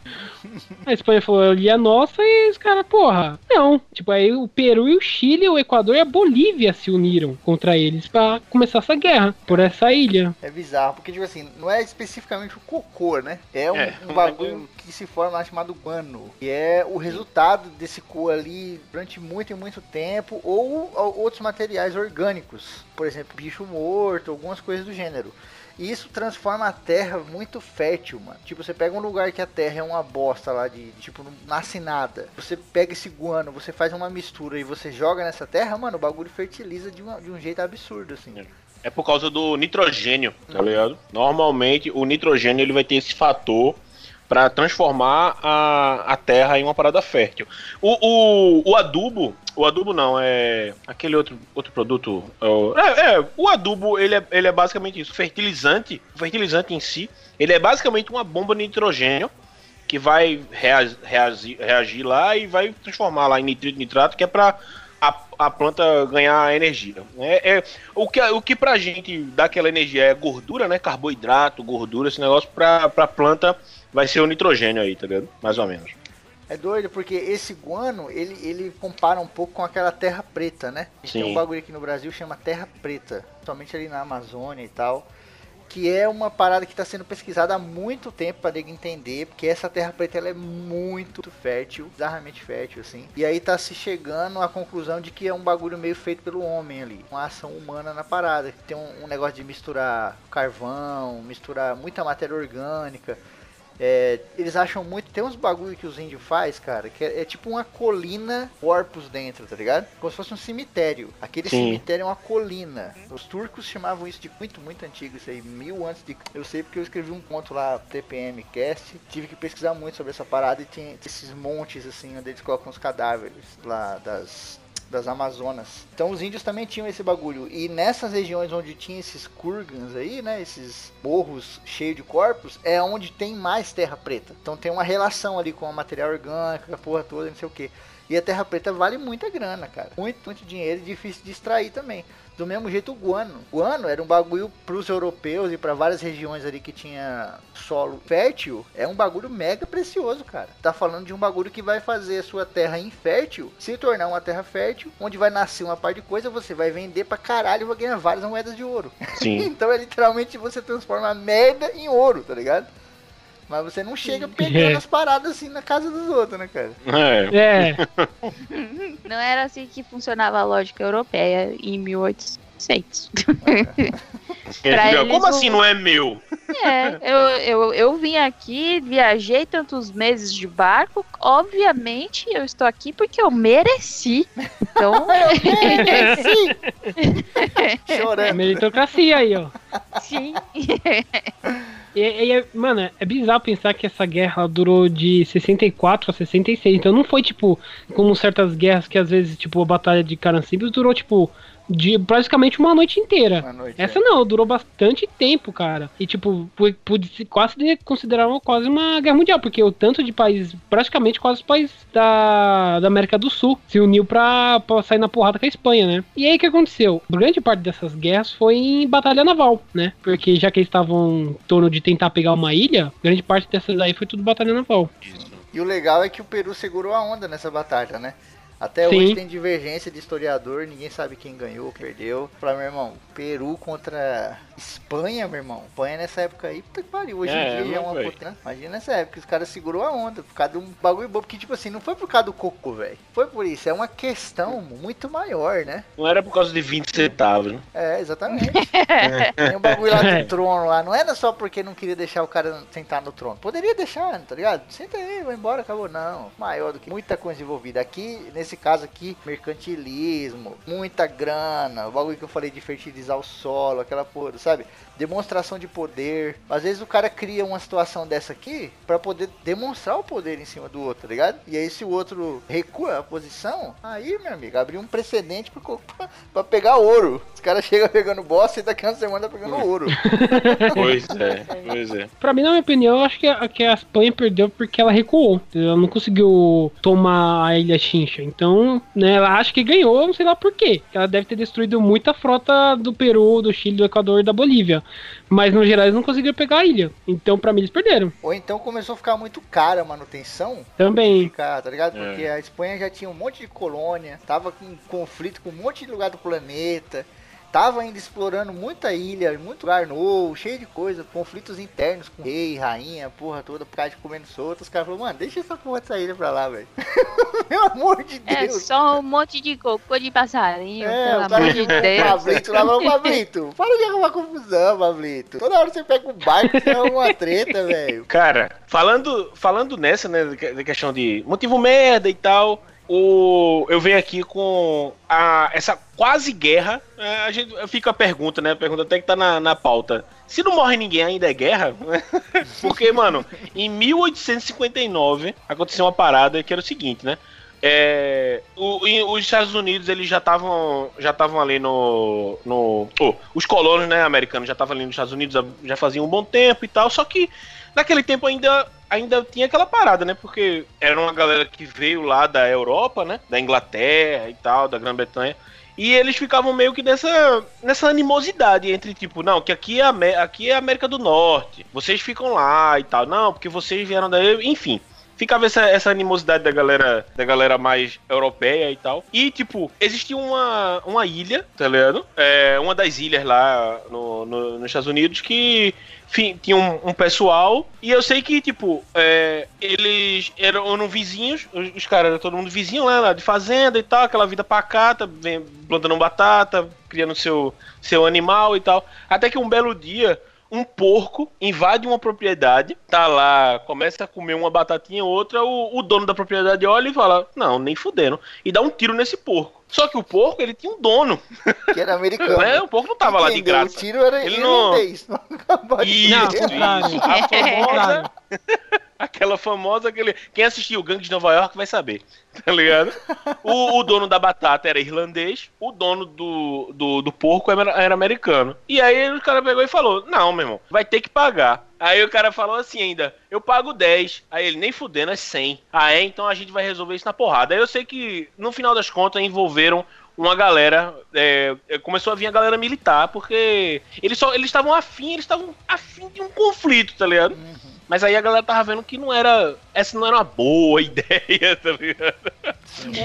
A Espanha falou, ali é nossa, e os caras, porra, não. Tipo, aí o Peru e o Chile, o Equador e a Bolívia se uniram contra eles para começar essa guerra por essa ilha. É bizarro, porque, tipo assim, não é especificamente o cocô, né? É um, é, um bagulho que se forma lá chamado guano, que é o resultado desse co ali durante muito e muito tempo, ou, ou outros materiais orgânicos, por exemplo, bicho morto, algumas coisas do gênero. E isso transforma a terra muito fértil, mano. Tipo, você pega um lugar que a terra é uma bosta lá de, tipo, não nasce nada. Você pega esse guano, você faz uma mistura e você joga nessa terra, mano, o bagulho fertiliza de, uma, de um jeito absurdo, assim. É. É por causa do nitrogênio, tá ligado? Normalmente o nitrogênio ele vai ter esse fator para transformar a, a terra em uma parada fértil. O, o, o adubo, o adubo não, é aquele outro, outro produto. É, é, o adubo ele é, ele é basicamente isso. Fertilizante, o fertilizante em si, ele é basicamente uma bomba de nitrogênio que vai reagir, reagir, reagir lá e vai transformar lá em nitrito nitrato, que é para a, a planta ganhar energia. É, é, o, que, o que pra gente dá aquela energia é gordura, né? Carboidrato, gordura, esse negócio pra, pra planta vai ser o nitrogênio aí, tá ligado? Mais ou menos. É doido, porque esse guano, ele, ele compara um pouco com aquela terra preta, né? A gente Sim. tem um bagulho aqui no Brasil chama terra preta, somente ali na Amazônia e tal. Que é uma parada que está sendo pesquisada há muito tempo para entender, porque essa terra preta ela é muito fértil, bizarramente fértil, assim. E aí tá se chegando à conclusão de que é um bagulho meio feito pelo homem ali, uma ação humana na parada. Tem um, um negócio de misturar carvão, misturar muita matéria orgânica. É, eles acham muito. Tem uns bagulho que os índios faz, cara, que é, é tipo uma colina corpos dentro, tá ligado? Como se fosse um cemitério. Aquele Sim. cemitério é uma colina. Os turcos chamavam isso de muito, muito antigo, isso aí, mil antes de. Eu sei porque eu escrevi um conto lá, TPM Cast. Tive que pesquisar muito sobre essa parada e tinha esses montes assim, onde eles colocam os cadáveres lá das das Amazonas. Então os índios também tinham esse bagulho. E nessas regiões onde tinha esses kurgans aí, né, esses morros cheios de corpos, é onde tem mais terra preta. Então tem uma relação ali com a material orgânico, a porra toda, não sei o que. E a terra preta vale muita grana, cara. Muito, muito dinheiro e difícil de extrair também. Do mesmo jeito o guano. Guano era um bagulho pros europeus e para várias regiões ali que tinha solo fértil. É um bagulho mega precioso, cara. Tá falando de um bagulho que vai fazer a sua terra infértil se tornar uma terra fértil, onde vai nascer uma parte de coisa, você vai vender pra caralho e vai ganhar várias moedas de ouro. Sim. então é literalmente você transforma a merda em ouro, tá ligado? Mas você não chega pegando É. as paradas assim na casa dos outros, né, cara? É. É, Não era assim que funcionava a lógica europeia em 1800. Pra eles, Como assim não é meu? É, eu, eu, eu vim aqui, viajei tantos meses de barco, obviamente eu estou aqui porque eu mereci. Então, Chorando. meritocracia aí, ó. sim. E, e é- mano, é bizarro pensar que essa guerra durou de 64 a 66. Então não foi tipo como certas guerras que às vezes, tipo, a Batalha de Carancibes durou, tipo, de praticamente uma noite inteira. Uma noite, Essa é. não, durou bastante tempo, cara. E tipo, pu- pude se quase de- considerar uma, quase uma guerra mundial, porque o tanto de países, praticamente quase os países da, da América do Sul, se uniu pra, pra sair na porrada com a Espanha, né? E aí o que aconteceu? Grande parte dessas guerras foi em batalha naval, né? Porque já que eles estavam em torno de tentar pegar uma ilha, grande parte dessas aí foi tudo batalha naval. E o legal é que o Peru segurou a onda nessa batalha, né? Até Sim. hoje tem divergência de historiador, ninguém sabe quem ganhou, quem perdeu. Falar, meu irmão, Peru contra Espanha, meu irmão. Espanha nessa época aí, puta que pariu. Hoje É, em dia é uma puta, né? Imagina nessa época, os caras segurou a onda por causa de um bagulho bobo. Que, tipo assim, não foi por causa do cocô, velho. Foi por isso, é uma questão muito maior, né? Não era por causa de 20 centavos, né? É, exatamente. Tem um bagulho lá do trono lá. Não era só porque não queria deixar o cara sentar no trono. Poderia deixar, tá ligado? Senta aí, vai embora, acabou. Não. Maior do que muita coisa envolvida. Aqui, nesse caso aqui, mercantilismo, muita grana, o bagulho que eu falei de fertilizar o solo, aquela porra, sabe? abi. Demonstração de poder. Às vezes o cara cria uma situação dessa aqui pra poder demonstrar o poder em cima do outro, tá ligado? E aí se o outro recua a posição, aí, meu amigo, abriu um precedente pra pegar ouro. Os caras chegam pegando bosta e daqui a uma semana tá pegando ouro. Pois é, pois é. Pra mim, na minha opinião, eu acho que a, que a Espanha perdeu porque ela recuou. Ela não conseguiu tomar a Ilha Chincha. Então, né, ela acha que ganhou, não sei lá por quê. Ela deve ter destruído muita frota do Peru, do Chile, do Equador e da Bolívia. Mas, no geral, eles não conseguiram pegar a ilha. Então, pra mim, eles perderam. Ou então começou a ficar muito cara a manutenção Também. ficar, tá ligado? É. Porque a Espanha já tinha um monte de colônia, tava com conflito com um monte de lugar do planeta, tava ainda explorando muita ilha, muito lugar novo, cheio de coisa, conflitos internos com rei, rainha, porra toda, por causa de comendo solto. Os caras falaram, mano, deixa essa porra dessa ilha pra lá, velho. Meu amor de É Deus. só um monte de cocô de passarinho, É, pelo amor de Deus. Pablito lá, falou, Pablito, para de arrumar confusão, Pablito. Toda hora você pega um barco, você arruma uma treta, velho. Cara, falando, falando nessa, né, da questão de motivo merda e tal, o, eu venho aqui com a, essa quase guerra. É, a gente fica a pergunta, né? A pergunta até que tá na, na pauta. Se não morre ninguém, ainda é guerra? Porque, mano, em 1859 aconteceu uma parada que era o seguinte, né? É, o, os Estados Unidos eles já estavam já estavam ali no, no oh, os colonos né americanos já estavam ali nos Estados Unidos já faziam um bom tempo e tal só que naquele tempo ainda ainda tinha aquela parada né porque era uma galera que veio lá da Europa né da Inglaterra e tal da Grã-Bretanha e eles ficavam meio que nessa, nessa animosidade entre, tipo, não, que aqui é, aqui é América do Norte, vocês ficam lá e tal. Não, porque vocês vieram daí, enfim ficava essa, essa animosidade da galera, da galera mais europeia e tal. E, tipo, existia uma, uma ilha, tá ligado? É, uma das ilhas lá no, no, nos Estados Unidos que tinha um, um, pessoal. E eu sei que, tipo, é, eles eram, eram vizinhos, os, os caras eram todo mundo vizinho lá, lá, de fazenda e tal, aquela vida pacata, vem, plantando batata, criando seu, seu animal e tal. Até que um belo dia um porco invade uma propriedade, tá lá, começa a comer uma batatinha, outra, o, o dono da propriedade olha e fala: Não, nem fudendo. E dá um tiro nesse porco. Só que o porco, ele tinha um dono. Que era americano. É, o porco não tava Entendeu? lá de graça. O tiro era ele. Não... Isso, isso. A famosa... Aquela famosa. Aquele... Quem assistiu o Gangue de Nova York vai saber. Tá ligado? O, o dono da batata era irlandês, o dono do, do, do porco era, era americano. E aí o cara pegou e falou: Não, meu irmão, vai ter que pagar. Aí o cara falou assim ainda, eu pago 10. Aí ele, nem fudendo, é 100. Ah, é? Então a gente vai resolver isso na porrada. Aí eu sei que, no final das contas, envolveram uma galera. É, começou a vir a galera militar, porque eles só eles estavam afim, eles estavam afim de um conflito, tá ligado? Uhum. Mas aí a galera tava vendo que não era. Essa não era uma boa ideia, tá ligado?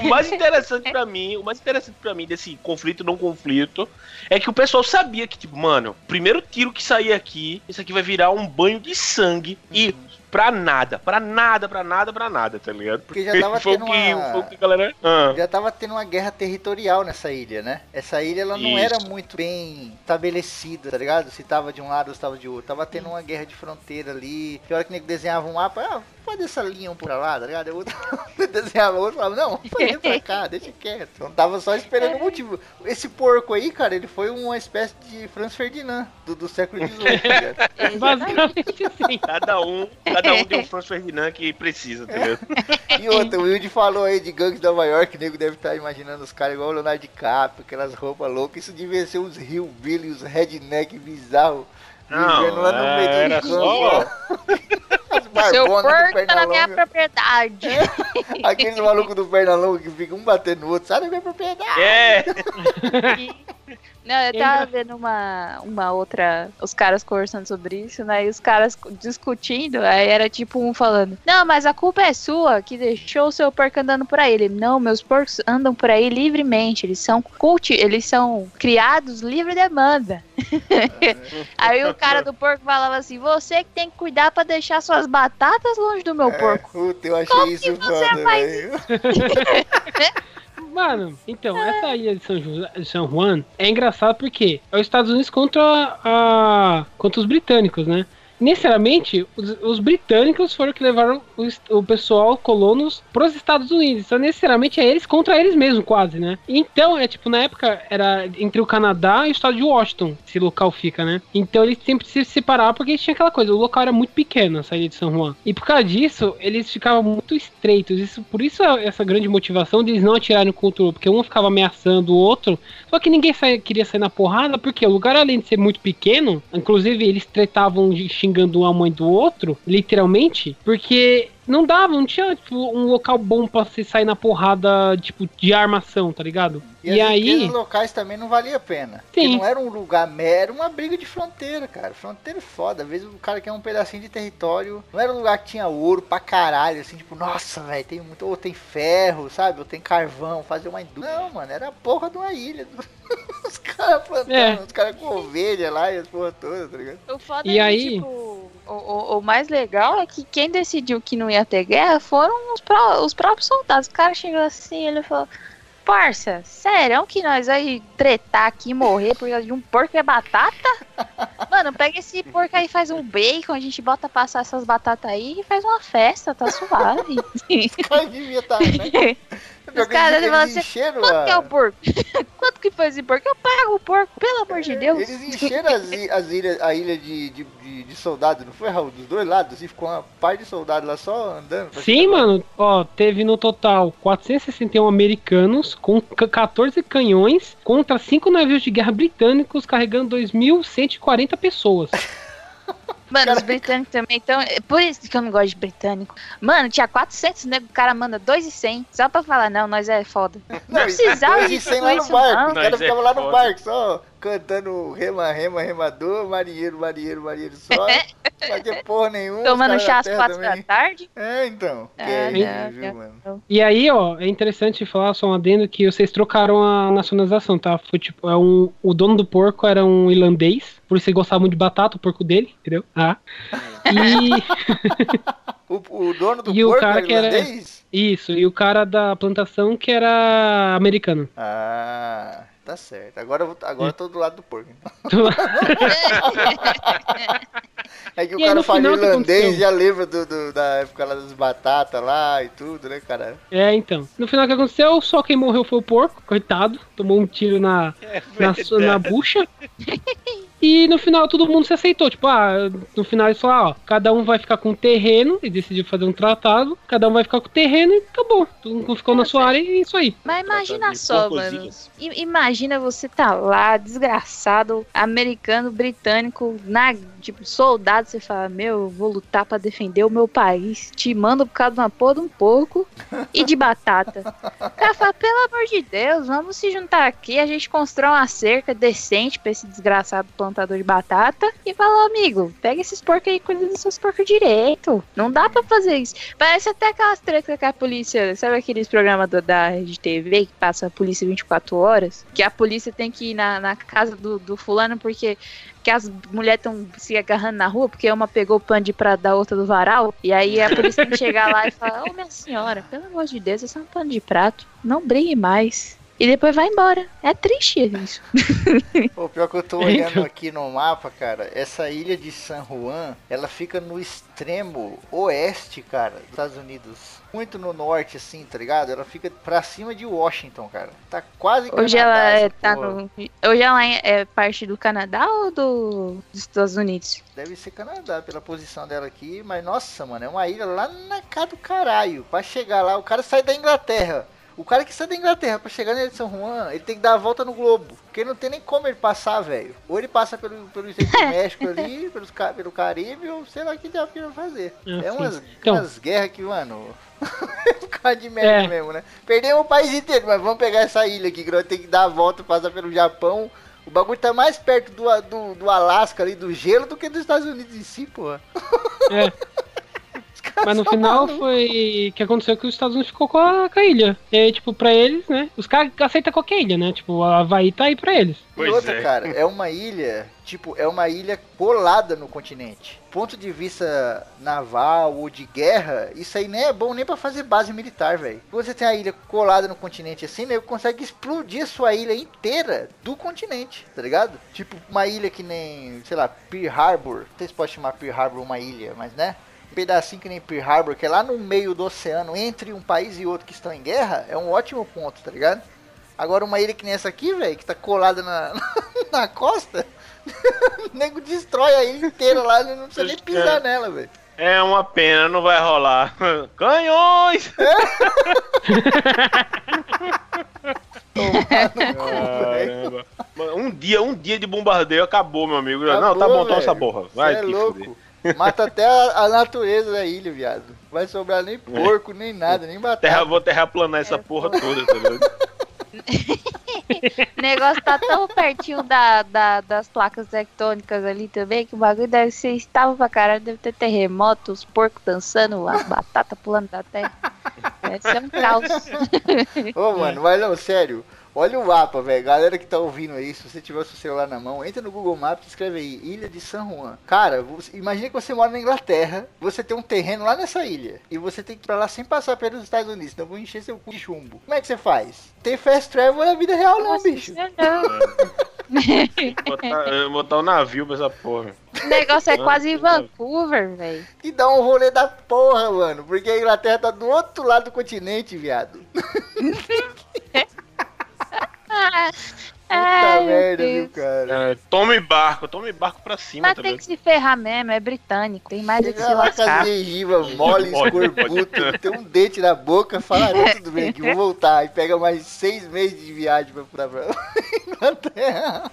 O mais interessante para mim, o mais interessante para mim desse conflito não conflito, é que o pessoal sabia que, tipo, mano, primeiro tiro que sair aqui, isso aqui vai virar um banho de sangue. E pra nada, pra nada, pra nada, pra nada, tá ligado? Porque, Porque já tava tendo uma... que galera... Ah. Já tava tendo uma guerra territorial nessa ilha, né? Essa ilha, ela não Isso. era muito bem estabelecida, tá ligado? Se tava de um lado ou se tava de outro. Tava tendo uma guerra de fronteira ali. Que hora que nego desenhava um mapa, ah, faz essa linha um pra lá, tá ligado? Eu desenhava outro falava, não, faz pra cá, deixa quieto. Então tava só esperando o motivo. Esse porco aí, cara, ele foi uma espécie de Franz Ferdinand do, do século XVIII, tá Basicamente sim. Cada um, cada um tem um Franz Ferdinand que precisa, entendeu? E outra, o Wilde falou aí de gangues de Nova York, o nego deve estar imaginando os caras igual o Leonardo DiCaprio, aquelas roupas loucas. Isso devia ser uns hillbilly, uns redneck bizarros. Não, lá no meio era só... Seu porco tá na minha propriedade. É. Aqueles malucos do Pernalonga que ficam um batendo no outro, sai da minha propriedade. É. Não, eu tava vendo uma, uma outra. Os caras conversando sobre isso, né? E os caras discutindo. Aí era tipo um falando: Não, mas a culpa é sua que deixou o seu porco andando por aí. Ele, não, meus porcos andam por aí livremente. Eles são culti eles são criados livre demanda. aí o cara do porco falava assim: Você que tem que cuidar para deixar suas batatas longe do meu é, porco. Puta, eu achei Como isso que você foda, faz isso? Mano, então, essa ilha de São, de São Juan é engraçado porque é os Estados Unidos contra, a, contra os britânicos, né? Necessariamente os, os, britânicos foram que levaram o, o pessoal colonos para os Estados Unidos. Então, necessariamente é eles contra eles mesmo, quase, né? Então, é tipo, na época era entre o Canadá e o estado de Washington, esse local fica, né? Então eles sempre se separaram porque tinha aquela coisa, o local era muito pequeno, essa ilha de São Juan. E por causa disso, eles ficavam muito estreitos. Isso, por isso essa grande motivação deles não atirarem contra o porque um ficava ameaçando o outro, só que ninguém saia, queria sair na porrada, porque o lugar, além de ser muito pequeno, inclusive eles tretavam de xingando uma mãe do outro, literalmente, porque não dava, não tinha tipo, um local bom pra você sair na porrada, tipo, de armação, tá ligado? E, e aí. locais também não valia a pena. Sim. Não era um lugar era uma briga de fronteira, cara. Fronteira é foda. Às vezes o cara quer um pedacinho de território. Não era um lugar que tinha ouro pra caralho, assim, tipo, nossa, velho, tem muito. Ou tem ferro, sabe? Ou tem carvão, fazer uma indústria. Não, mano, era a porra de uma ilha. os caras plantando, é. os caras com ovelha lá e as porra toda, tá ligado? O foda e é aí... tipo, o, o, o mais legal é que quem decidiu que não ia ter guerra foram os, pró os próprios soldados. O cara chegou assim, ele falou parça, sério que nós vai tretar aqui e morrer por causa de um porco e é batata? Mano, pega esse porco aí e faz um bacon, a gente bota passar essas batatas aí e faz uma festa, tá suave. Os caras deviam estar, né? Pior Os caras eles, falam eles assim, encheram quanto a- que é o porco? quanto que foi esse porco? Eu pago o porco, pelo amor de Deus. Eles encheram as, as ilhas, a ilha de, de, de, de soldados, não foi, Raul? Dos dois lados, e ficou uma par de soldados lá só andando. Sim, mano, ó, teve no total 461 americanos com ca- 14 canhões contra 5 navios de guerra britânicos carregando 2.140 pessoas. Mano, os britânicos também estão. Por isso que eu não gosto de britânico. Mano, tinha 400 nego, o cara manda 2,100 só pra falar, não, nós é foda. Não, precisava dois de e cem tudo lá no isso, barco. não. Os caras Nós é ficavam lá no foda. barco, só cantando rema, rema, remador, marinheiro, marinheiro, marinheiro só. Não fazia porra nenhuma. Tomando chá às 4 da tarde. É, então. Que Ah, é não, isso, viu, não. mano? E aí, ó, é interessante falar só um adendo que vocês trocaram a nacionalização, tá? Foi tipo, é um, o dono do porco era um irlandês, por isso ele gostava muito de batata, o porco dele, entendeu? Ah. E O, o dono do E o porco cara era que era- irlandês? isso, e o cara da plantação que era americano. Ah, tá certo. Agora, eu vou- agora eu tô do lado do porco. então. É que o E cara fala o irlandês, já lembra do, do- da época lá das batatas lá e tudo, né, cara? É, então. No final o que aconteceu, só quem morreu foi o porco, coitado. Tomou um tiro na, na, su- na bucha. E no final todo mundo se aceitou. Tipo, ah, no final eles falaram, ó, cada um vai ficar com um terreno e decidiu fazer um tratado. Cada um vai ficar com o terreno e acabou. Todo mundo ficou na sua área e é isso aí. Mas imagina de só, porcozinhas. mano. I- Imagina você tá lá, desgraçado, americano, britânico, na, tipo, soldado, você fala, meu, eu vou lutar pra defender o meu país. Te mando por causa de uma porra de um porco e de batata. O cara fala, pelo amor de Deus, vamos se juntar aqui, a gente constrói uma cerca decente pra esse desgraçado plantador de batata e fala, amigo, pega esses porcos aí cuida dos seus porcos direito. Não dá pra fazer isso. Parece até aquelas tretas com a polícia. Sabe aqueles programas do- da Rede TV que passa a polícia 24 horas? Que a polícia tem que ir na, na casa do, do fulano porque que as mulheres estão se agarrando na rua porque uma pegou o pano de prato da outra do varal. E aí a polícia tem que chegar lá e falar: Ô minha senhora, pelo amor de Deus, esse é um pano de prato. Não brigue mais. E depois vai embora. É triste isso. Pô, pior que eu tô olhando aqui no mapa, cara, essa ilha de San Juan, ela fica no extremo oeste, cara, dos Estados Unidos. Muito no norte, assim, tá ligado? Ela fica pra cima de Washington, cara. Tá quase Hoje Canadá, ela é, tá no. Hoje ela é é parte do Canadá ou do, dos Estados Unidos? Deve ser Canadá pela posição dela aqui, mas nossa, mano, é uma ilha lá na cara do caralho. Pra chegar lá, o cara sai da Inglaterra. O cara que sai da Inglaterra pra chegar na ilha de São Juan, ele tem que dar a volta no globo. Porque não tem nem como ele passar, velho. Ou ele passa pelo, pelo do México ali, pelos, pelo Caribe, ou sei lá que diabo que ele vai fazer. É sim. umas, Então. umas guerras que, mano. é um cara de merda É. mesmo, né? Perdemos o país inteiro, mas vamos pegar essa ilha aqui, que nós temos que dar a volta, passar pelo Japão. O bagulho tá mais perto do, do, do Alasca ali, do gelo, do que dos Estados Unidos em si, porra. É. Mas no final foi que aconteceu que os Estados Unidos ficou com a, com a ilha. E aí, tipo, pra eles, né? Os caras aceitam qualquer ilha, né? Tipo, a Havaí tá aí pra eles. E Pois outra, é. cara, é uma ilha, tipo, é uma ilha colada no continente. Ponto de vista naval ou de guerra, isso aí nem é bom nem pra fazer base militar, velho. Você tem a ilha colada no continente assim, né? Consegue explodir a sua ilha inteira do continente, tá ligado? Tipo, uma ilha que nem, sei lá, Pearl Harbor. Não sei se pode chamar Pearl Harbor uma ilha, mas né? Pedacinho que nem Pearl Harbor, que é lá no meio do oceano, entre um país e outro que estão em guerra, é um ótimo ponto, tá ligado? Agora uma ilha que nem essa aqui, velho, que tá colada na, na costa, o nego destrói a ilha inteira lá, não precisa nem pisar nela, velho. É uma pena, não vai rolar. Canhões! Caramba. Mano, Um dia, um dia de bombardeio acabou, meu amigo. não, tá Acabou, bom, então velho. essa porra. Vai Cê é te louco. fuder. Mata até a, a natureza da ilha, viado. Vai sobrar nem porco, nem nada, nem batata. Terra, vou terraplanar essa porra toda, tá ligado? O negócio tá tão pertinho da, da- das placas tectônicas ali também que o bagulho deve ser estável pra caralho. Deve ter terremoto, os porcos dançando, as batatas pulando da terra. Deve ser um caos. Ô, mano, mas não, sério. Olha o mapa, velho. Galera que tá ouvindo aí, se você tiver o seu celular na mão, entra no Google Maps e escreve aí, Ilha de San Juan. Cara, você, imagina que você mora na Inglaterra, você tem um terreno lá nessa ilha, e você tem que ir pra lá sem passar pelos Estados Unidos, senão vão encher seu cu de chumbo. Como é que você faz? Tem fast travel na vida real não, Nossa, bicho. não. Botar, eh, botar um navio pra essa porra. O negócio é quase Vancouver, velho. E dá um rolê da porra, mano, porque a Inglaterra tá do outro lado do continente, viado. Ah, Puta merda, viu, cara? É, tome barco, tome barco pra cima, Mas tá tem que se ferrar mesmo, é britânico. Tem mais do que se lascar. gengivas mole, escorbuto, tem um dente na boca, fala, "Ah, tudo bem, que vou voltar. E pega mais seis meses de viagem pra, pra, pra Inglaterra.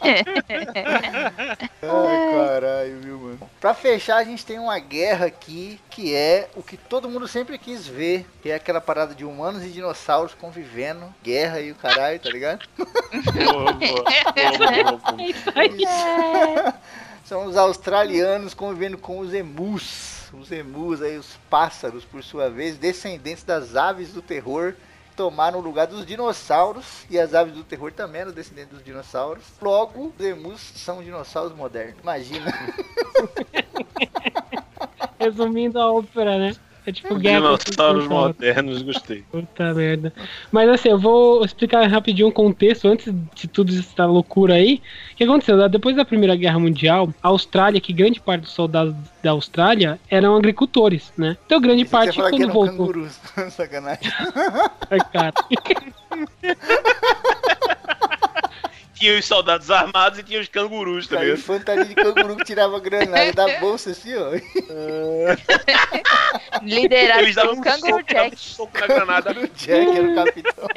Ai, caralho, viu, mano? Pra fechar, a gente tem uma guerra aqui, que é o que todo mundo sempre quis ver, que é aquela parada de humanos e dinossauros convivendo, guerra e o caralho, tá ligado? São os australianos convivendo com os emus. Os emus aí, os pássaros, por sua vez, descendentes das aves do terror, tomaram o lugar dos dinossauros. E as aves do terror também eram descendentes dos dinossauros. Logo, os emus são dinossauros modernos. Imagina. Resumindo a ópera, né? É tipo guerra. Dinossauros modernos, gostei. Puta merda. Mas assim, eu vou explicar rapidinho o contexto antes de tudo essa loucura aí. O que aconteceu? Depois da Primeira Guerra Mundial, a Austrália, que grande parte dos soldados da Austrália eram agricultores, né? Então grande Você parte que quando eram voltou. cangurus. Sacanagem. Ai, cara. Tinha os soldados armados e tinha os cangurus, tá Cara, ligado? infantaria de canguru que tirava granada da bolsa assim, ó. Liderado Eles davam pelo um Kangaroo soco, davam um Jack. soco na granada. O Jack era o capitão.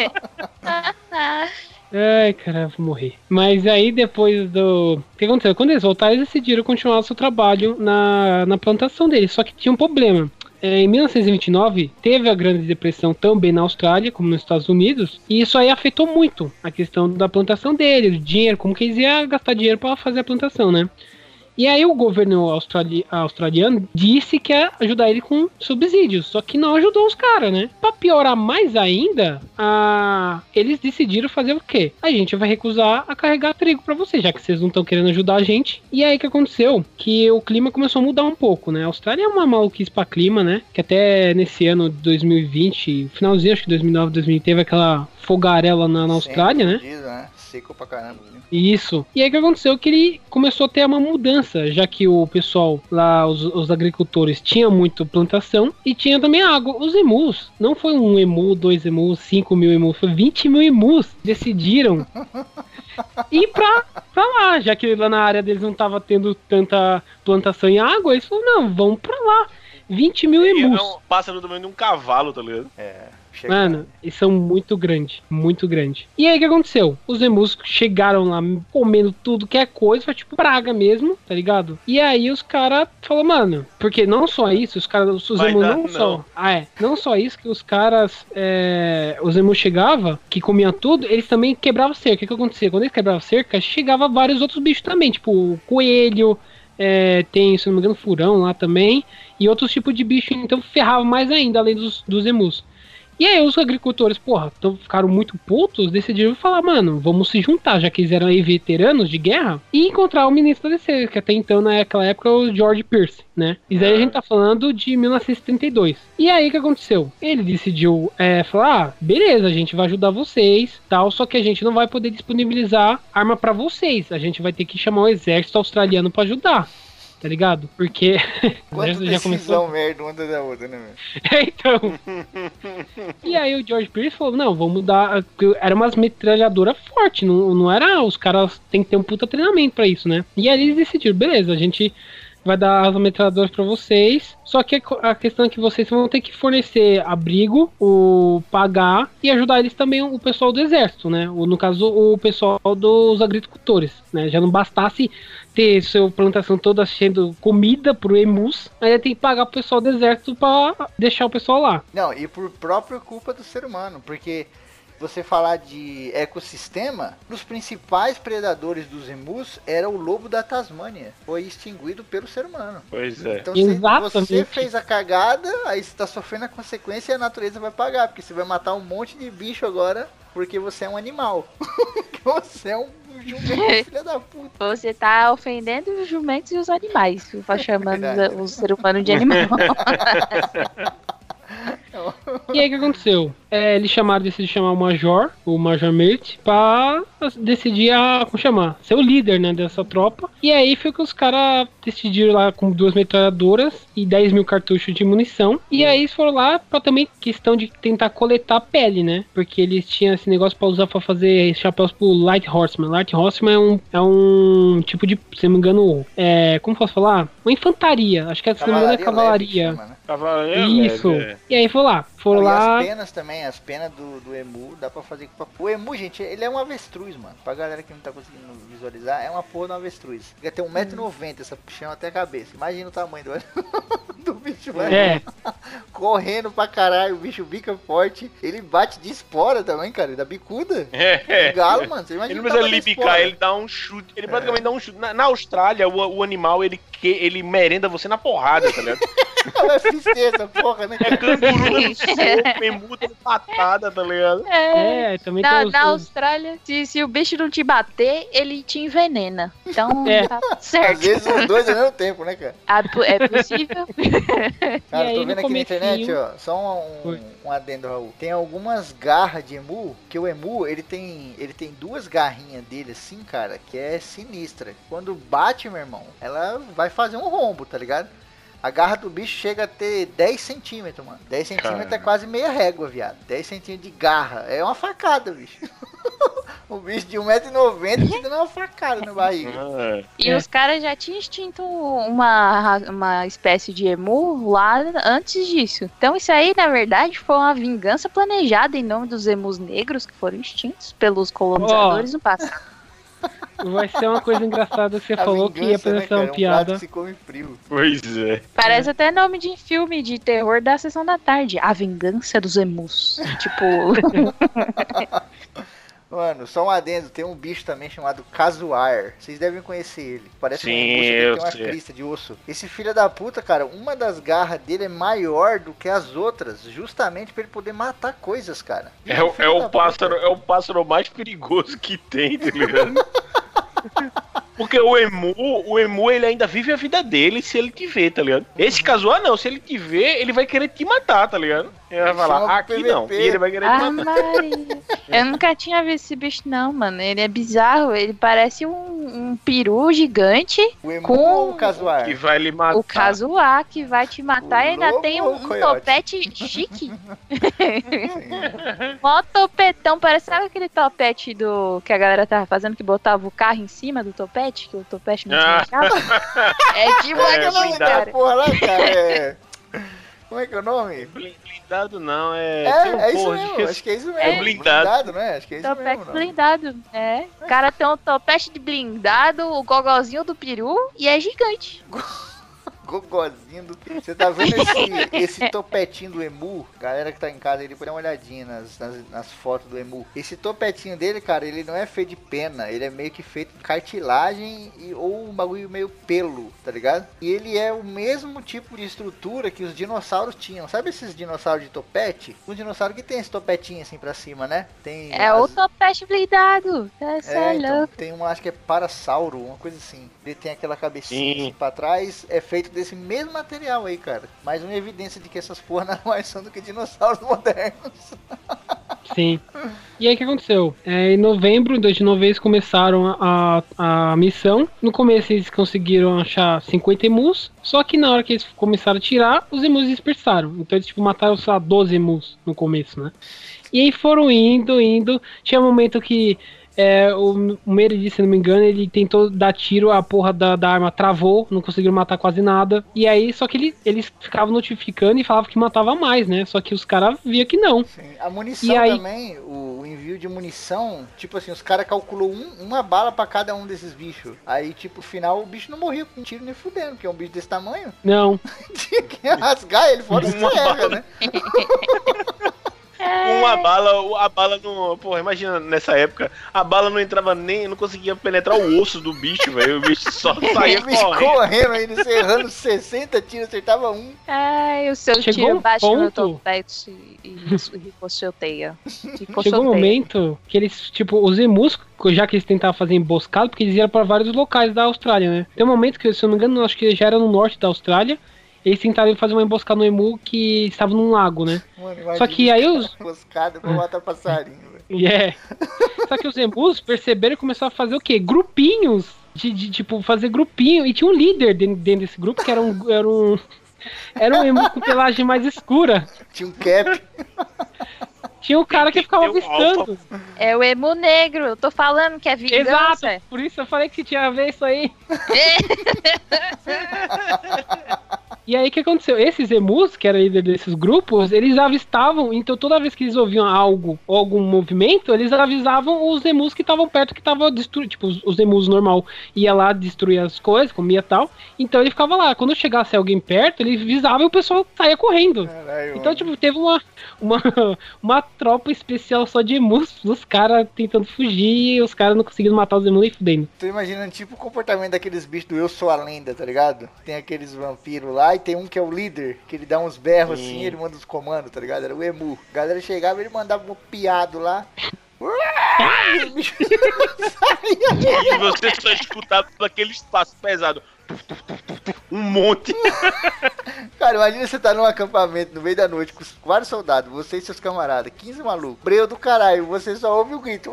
Ai, cara, eu vou morrer. Mas aí depois do. O que aconteceu? Quando eles voltaram, eles decidiram continuar o seu trabalho na, na plantação deles. Só que tinha um problema. É, em 1929, teve a Grande Depressão também na Austrália, como nos Estados Unidos, e isso aí afetou muito a questão da plantação deles, o dinheiro, como que eles iam gastar dinheiro para fazer a plantação, né? E aí o governo australi- australiano disse que ia ajudar ele com subsídios, só que não ajudou os caras, né? Pra piorar mais ainda, a... eles decidiram fazer o quê? A gente vai recusar a carregar trigo pra vocês, já que vocês não estão querendo ajudar a gente. E aí o que aconteceu? Que o clima começou a mudar um pouco, né? A Austrália é uma maluquice pra clima, né? Que até nesse ano de 2020, finalzinho acho que 2009, 2000, teve aquela fogarela na, na Austrália, né? Diz, né? Seco pra caramba. viu? Isso. E aí o que aconteceu? Que ele começou a ter uma mudança, já que o pessoal lá, os, os agricultores, tinha muito plantação e tinha também água. Os emus, não foi um emu, dois emus, cinco mil emus, foi 20 mil emus. Decidiram ir pra, pra lá, já que lá na área deles não tava tendo tanta plantação e água, eles falaram, não, vamos pra lá. 20 mil E emus. é um pássaro do tamanho de um cavalo, tá ligado? É. chega- Mano, eles são muito grandes, muito grandes. E aí o que aconteceu? Os emus chegaram lá comendo tudo que é coisa, foi tipo praga mesmo, tá ligado? E aí os caras falaram, mano, porque não só isso, os caras, os emus não, não. só. Ah, é. Não só isso, que os caras, é, os emus chegavam, que comiam tudo, eles também quebravam cerca. O que, que acontecia? Quando eles quebravam cerca, chegava vários outros bichos também, tipo coelho. é, tem, se não me engano, furão lá também, e outros tipos de bicho, então ferrava mais ainda, além dos, dos emus. E aí os agricultores, porra, tão, ficaram muito putos, decidiram falar, mano, vamos se juntar, já que eles eram aí veteranos de guerra, e encontrar o ministro da defesa, que até então, naquela época, o George Pierce, né? Isso aí a gente tá falando de 1972. E aí o que aconteceu? Ele decidiu é, falar, ah, beleza, a gente vai ajudar vocês, tal, só que a gente não vai poder disponibilizar arma pra vocês, a gente vai ter que chamar o exército australiano pra ajudar. Tá ligado? Porque o Quanta exército já começou merda uma da outra, né, meu? é, então. e aí o George Pierce falou, não, vamos dar. Era umas metralhadoras fortes, não, não era. Os caras têm que ter um puta treinamento pra isso, né? E aí eles decidiram, beleza, a gente vai dar as metralhadoras pra vocês. Só que a questão é que vocês vão ter que fornecer abrigo, o pagar e ajudar eles também o pessoal do exército, né? O, no caso, o pessoal dos agricultores, né? Já não bastasse ter sua plantação toda sendo comida pro emus, aí tem que pagar pro pessoal do exército pra deixar o pessoal lá. Não, e por própria culpa do ser humano, porque você falar de ecossistema, um dos principais predadores dos emus era o lobo da Tasmânia. Foi extinguido pelo ser humano. Pois é. Então se Exatamente. você fez a cagada, aí você tá sofrendo a consequência e a natureza vai pagar, porque você vai matar um monte de bicho agora porque você é um animal. Porque você é um jumento, filha da puta. Você tá ofendendo os jumentos e os animais, tá chamando Verdade. o ser humano de animal. É E aí o que aconteceu? É, eles chamaram, decidiram chamar o Major, o Major Mate, pra decidir a, como chamar, ser o líder, né, dessa tropa. E aí foi que os caras decidiram lá com duas metralhadoras e 10 mil cartuchos de munição. E aí eles foram lá pra também questão de tentar coletar pele, né? Porque eles tinham esse negócio pra usar pra fazer chapéus pro Light Horseman. Light Horseman é um, é um tipo de, se não me engano, é, como posso falar? Uma infantaria. Acho que se não me engano é cavalaria. leve que chama, né? Cavaleiro, Isso. leve, é. E aí foi lá. Foram E lá. as penas também, as penas do, do emu, dá pra fazer. com- O emu, gente, ele é um avestruz, mano. Pra galera que não tá conseguindo visualizar, é uma porra de um avestruz. Ele tem 1,90m, essa puxão até a cabeça. Imagina o tamanho do, do bicho, mano. É, Correndo pra caralho, o bicho bica forte. Ele bate de espora também, cara, ele dá bicuda. É. O galo, mano, você Ele imagina não o precisa da libicar, espora. ele dá um chute. Ele praticamente dá um chute. Na, na Austrália, o, o animal, ele, que, ele merenda você na porrada, tá ligado? É essa porra, né? É canguru soco, emu dando patada, tá ligado? É. é, também Na, tem os, na Austrália, se, se o bicho não te bater, ele te envenena. Então, É. tá Às certo. vezes os dois ao mesmo tempo, né, cara? Ah, É possível. Cara, E tô vendo aqui na internet, ó, só um, um, um adendo, Raul. Tem algumas garras de emu, que o emu, ele tem, ele tem duas garrinhas dele assim, cara, que é sinistra. Quando bate, meu irmão, ela vai fazer um rombo, tá ligado? A garra do bicho chega a ter 10 centímetros, mano. 10 centímetros é quase meia régua, viado. 10 centímetros de garra. É uma facada, bicho. o bicho de 1,90m te dando uma facada na barriga. Ah, E É. os caras já tinham extinto uma, uma espécie de emu lá antes disso. Então isso aí, na verdade, foi uma vingança planejada em nome dos emus negros que foram extintos pelos colonizadores no passado. Vai ser uma coisa engraçada que você A falou que ia vingança, né, uma um piada. que se come frio. pois é. Parece até nome de filme de terror da sessão da tarde. A vingança dos emus. tipo, Mano, só um adendo, tem um bicho também chamado Casuar. Vocês devem conhecer ele. Parece Sim, um bicho que tem uma sei. crista de osso. Esse filho da puta, cara, uma das garras dele é maior do que as outras, justamente pra ele poder matar coisas, cara. É, o- é Filho da o pássaro, é o pássaro mais perigoso que tem, tá ligado? Porque o emu, o emu, ele ainda vive a vida dele se ele te ver, tá ligado? Esse casual não, se ele te ver, ele vai querer te matar, tá ligado? Ele vai chama falar, aqui não, e ele vai querer ah. Eu nunca tinha visto esse bicho, não, mano. Ele é bizarro. Ele parece um, um peru gigante. O emu com- ou o Casuar? Que vai lhe matar. O caso A que vai te matar O e ainda tem um, um topete chique. Mó topetão, parece sabe aquele topete do que a galera tava fazendo que botava o carro em cima do topete, que o topete não Ah. tinha? É tipo é que é É, porra lá, cara? É... Como é que é o nome? Blin- Blindado não, é. É, um é isso porra, mesmo, acho que é isso mesmo. É blindado. né? Acho que é isso Topete mesmo. não. blindado, é. O cara tem um topete de blindado, o gogozinho do peru e é gigante. Gogozinho do. Você tá vendo esse, esse topetinho do emu? Galera que tá em casa aí, depois dá uma olhadinha nas, nas, nas fotos do emu. Esse topetinho dele, cara, ele não é feito de pena, ele é meio que feito de cartilagem e, ou um bagulho meio pelo, tá ligado? E ele é o mesmo tipo de estrutura que os dinossauros tinham. Sabe esses dinossauros de topete? Um dinossauro que tem esse topetinho assim pra cima, né? Tem. É o as- topete blindado. Essa é, é, então, louco. tem um, acho que é parasauro, uma coisa assim. Ele tem aquela cabecinha Sim. assim pra trás, é feito desse mesmo material aí, cara. Mais uma evidência de que essas porra nada mais são do que dinossauros modernos. Sim. E aí o que aconteceu? É, em novembro, 2 de novembro, eles começaram a, a missão. No começo eles conseguiram achar 50 emus. Só que na hora que eles começaram a tirar, os emus dispersaram. Então eles tipo, mataram, lá, 12 emus no começo, né? E aí foram indo, indo. Tinha um momento que é, o, o Meredith, se não me engano, ele tentou dar tiro, a porra da, da arma travou, não conseguiram matar quase nada. E aí, só que ele, eles ficavam notificando e falavam que matava mais, né? Só que os caras via que não. Sim, A munição E aí- também, o, o envio de munição, tipo assim, os caras calculou um- uma bala pra cada um desses bichos. Aí, tipo, no final o bicho não morria com um tiro nem fudendo, porque é um bicho desse tamanho. Não. Tinha que rasgar ele fora Uma serra, bala. né? Uma bala, a bala não. Porra, imagina nessa época, a bala não entrava nem. não conseguia penetrar o osso do bicho, velho. O bicho só saía correndo. correndo ainda, encerrando 60 tiros, acertava um. Ai, o seu Chegou tiro um bate no ponto- topete e, e ricocheteia. Chegou um momento que eles, tipo, os emus, já que eles tentavam fazer emboscado, porque eles iam pra vários locais da Austrália, né? Tem um momento que, se eu não me engano, acho que já era no norte da Austrália, eles tentaram fazer uma emboscada no emu que estava num lago, né? Mano, Só que aí os. Emboscada pra matar passarinho, velho. Yeah. Só que os emus perceberam e começaram a fazer o quê? Grupinhos. De, de, tipo, fazer grupinho. E tinha um líder dentro, dentro desse grupo que era um. Era um, era um emu com pelagem mais escura. Tinha um cap. Tinha um cara que ficava avistando. É o emo negro, eu tô falando que é Exato, vingança. por isso eu falei que tinha a ver isso aí. E aí o que aconteceu? Esses emus, que era líder desses grupos, eles avistavam, então toda vez que eles ouviam algo ou algum movimento, eles avisavam os emus que estavam perto que estavam destruindo. Tipo, os, os emus normal ia lá destruir as coisas, comia tal. Então ele ficava lá. Quando chegasse alguém perto, ele avisava e o pessoal saía correndo. Caralho, Então, tipo, teve uma, uma, uma tropa especial só de emus, os caras tentando fugir e os caras não conseguindo matar os emus e fudendo. Tô imaginando tipo o comportamento daqueles bichos do Eu Sou a Lenda, tá ligado? Tem aqueles vampiros lá e tem um que é o líder, que ele dá uns berros assim, ele manda os comandos, tá ligado? Era o Emu. A galera chegava e ele mandava um piado lá. E. E você só escutava aquele espaço pesado. Um monte. Cara, imagina você tá num acampamento no meio da noite com vários soldados, você e seus camaradas, 15 malucos, breu do caralho, você só ouve o grito.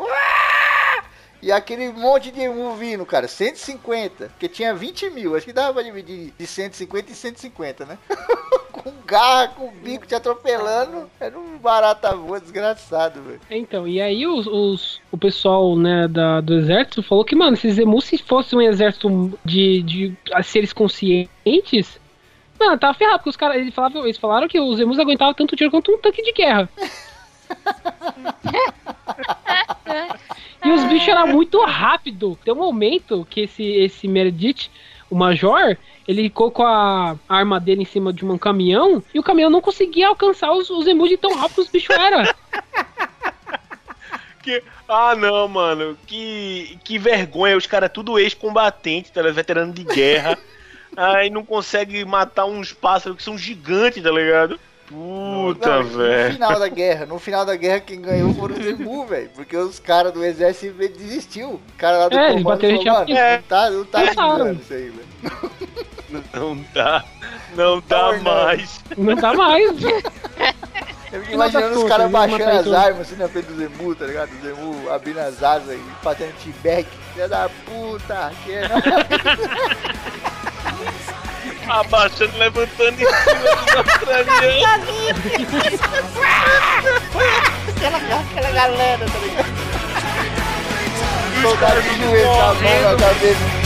E aquele monte de emu vindo, cara, 150, porque tinha 20 mil, acho que dava pra dividir de 150 em 150, né? com garra, com bico te atropelando, era um barata voa desgraçado, velho. Então, e aí os, os- o pessoal né, da, do exército falou que, mano, esses emus, se fosse um exército de, de seres conscientes, mano, tava ferrado, porque os caras, eles, falavam- eles falaram que os emus aguentavam tanto tiro quanto um tanque de guerra. E os bichos eram muito rápido. Tem um momento que esse, esse Meredith, o Major, ele colocou a arma dele em cima de um caminhão e o caminhão não conseguia alcançar os, os de tão rápido que os bichos eram. Que- Ah, não, mano. Que, que vergonha. Os caras tudo ex-combatente, tá veterano de guerra. Aí não consegue matar uns pássaros que são gigantes, tá ligado? Puta, Não, No velho. final da guerra, no final da guerra quem ganhou foram os emu, velho. Porque os caras do exército desistiu. O cara lá do É, comando falou, mano, chapa- não tá, não tá vingando isso aí, velho. Não dá. Não Tá dá ornando. mais. Não dá mais. Eu fico imaginando os caras baixando as tudo. armas assim na frente dos emu, tá ligado? Os emu abrindo as asas e fazendo t-back. Filha da puta, que é Abaixando, levantando em cima dos australianos. aquela, aquela galera, tá ligado? Soldado de joelho a mão na cabeça.